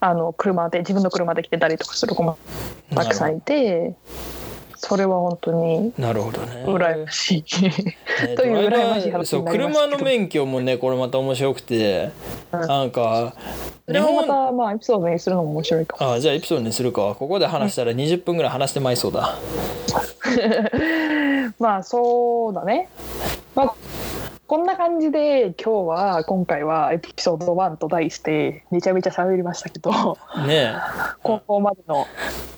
あの車で自分の車で来てたりとかする子もたくさんいてそれは本当になるほどね。羨ましい。ね という羨ましい話そう車の免許もねこれまた面白くて、うん。なんか日本たまあエピソードにするのも面白いかも。あじゃあエピソードにするか。ここで話したら20分ぐらい話してまいそうだ、まあそうだね。まあこんな感じで今日は今回はエピソード1と題してめちゃめちゃ喋りましたけどね 高校までの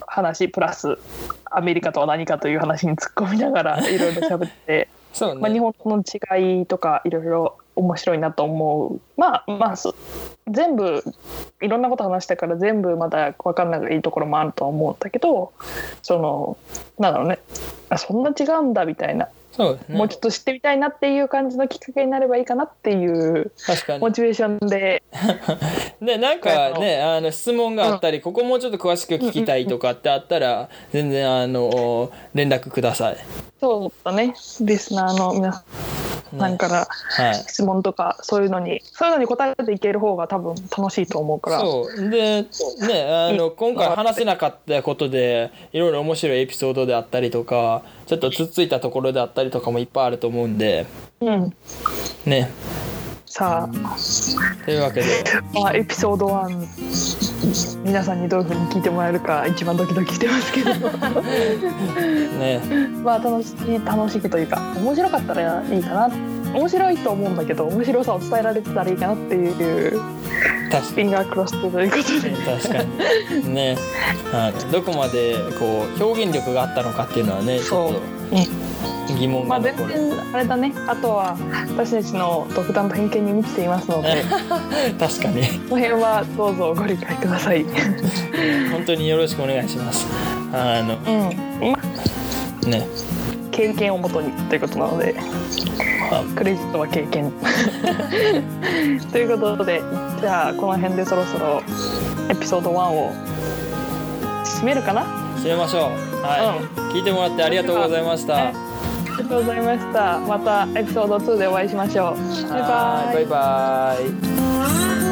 話プラスアメリカとは何かという話に突っ込みながらいろいろ喋って、そうね、まあ、日本の違いとかいろいろ面白いなと思う。まあまあそ全部いろんなこと話したから全部まだ分かんないいいところもあるとは思うんだけどそのなんだろうね。あそんな違うんだみたいな、そうですね。もうちょっと知ってみたいなっていう感じのきっかけになればいいかなっていう確かに。モチベーションで。でなんかねあの質問があったり、ここもうちょっと詳しく聞きたいとかってあったら、全然あの連絡ください、そうだね。リスナーの皆さねんからはい。質問とかそういうのにそういうのに答えていける方が多分楽しいと思うから。そう。でねあの今回話せなかったことでいろいろ面白いエピソードであったりとかちょっとつっついたところであったりとかもいっぱいあると思うんで。うん、ねさというわけで。あ、まあ、エピソード1皆さんにどういうふうに聞いてもらえるか一番ドキドキしてますけど。ね。まあ楽しい楽しいというか面白かったらいいかな。面白いと思うんだけど面白さを伝えられてたらいいかなっていう。確かに。フィンガークロスということで。確かに。ね。はい。どこまでこう表現力があったのかっていうのはねちょっと疑問まあ全然あれだね。あとは私たちの独断と偏見に満ちていますので。確かに。この辺はどうぞご理解ください。う ん本当によろしくお願いします。あのまあね。経験をもとにということなのであ。クレジットは経験。ということでじゃあこの辺でそろそろエピソード1を締めるかな？締めましょうはい、聞いてもらってありがとうございました、ありがとうございました。またエピソード2でお会いしましょう。バイバイはい。バイバイ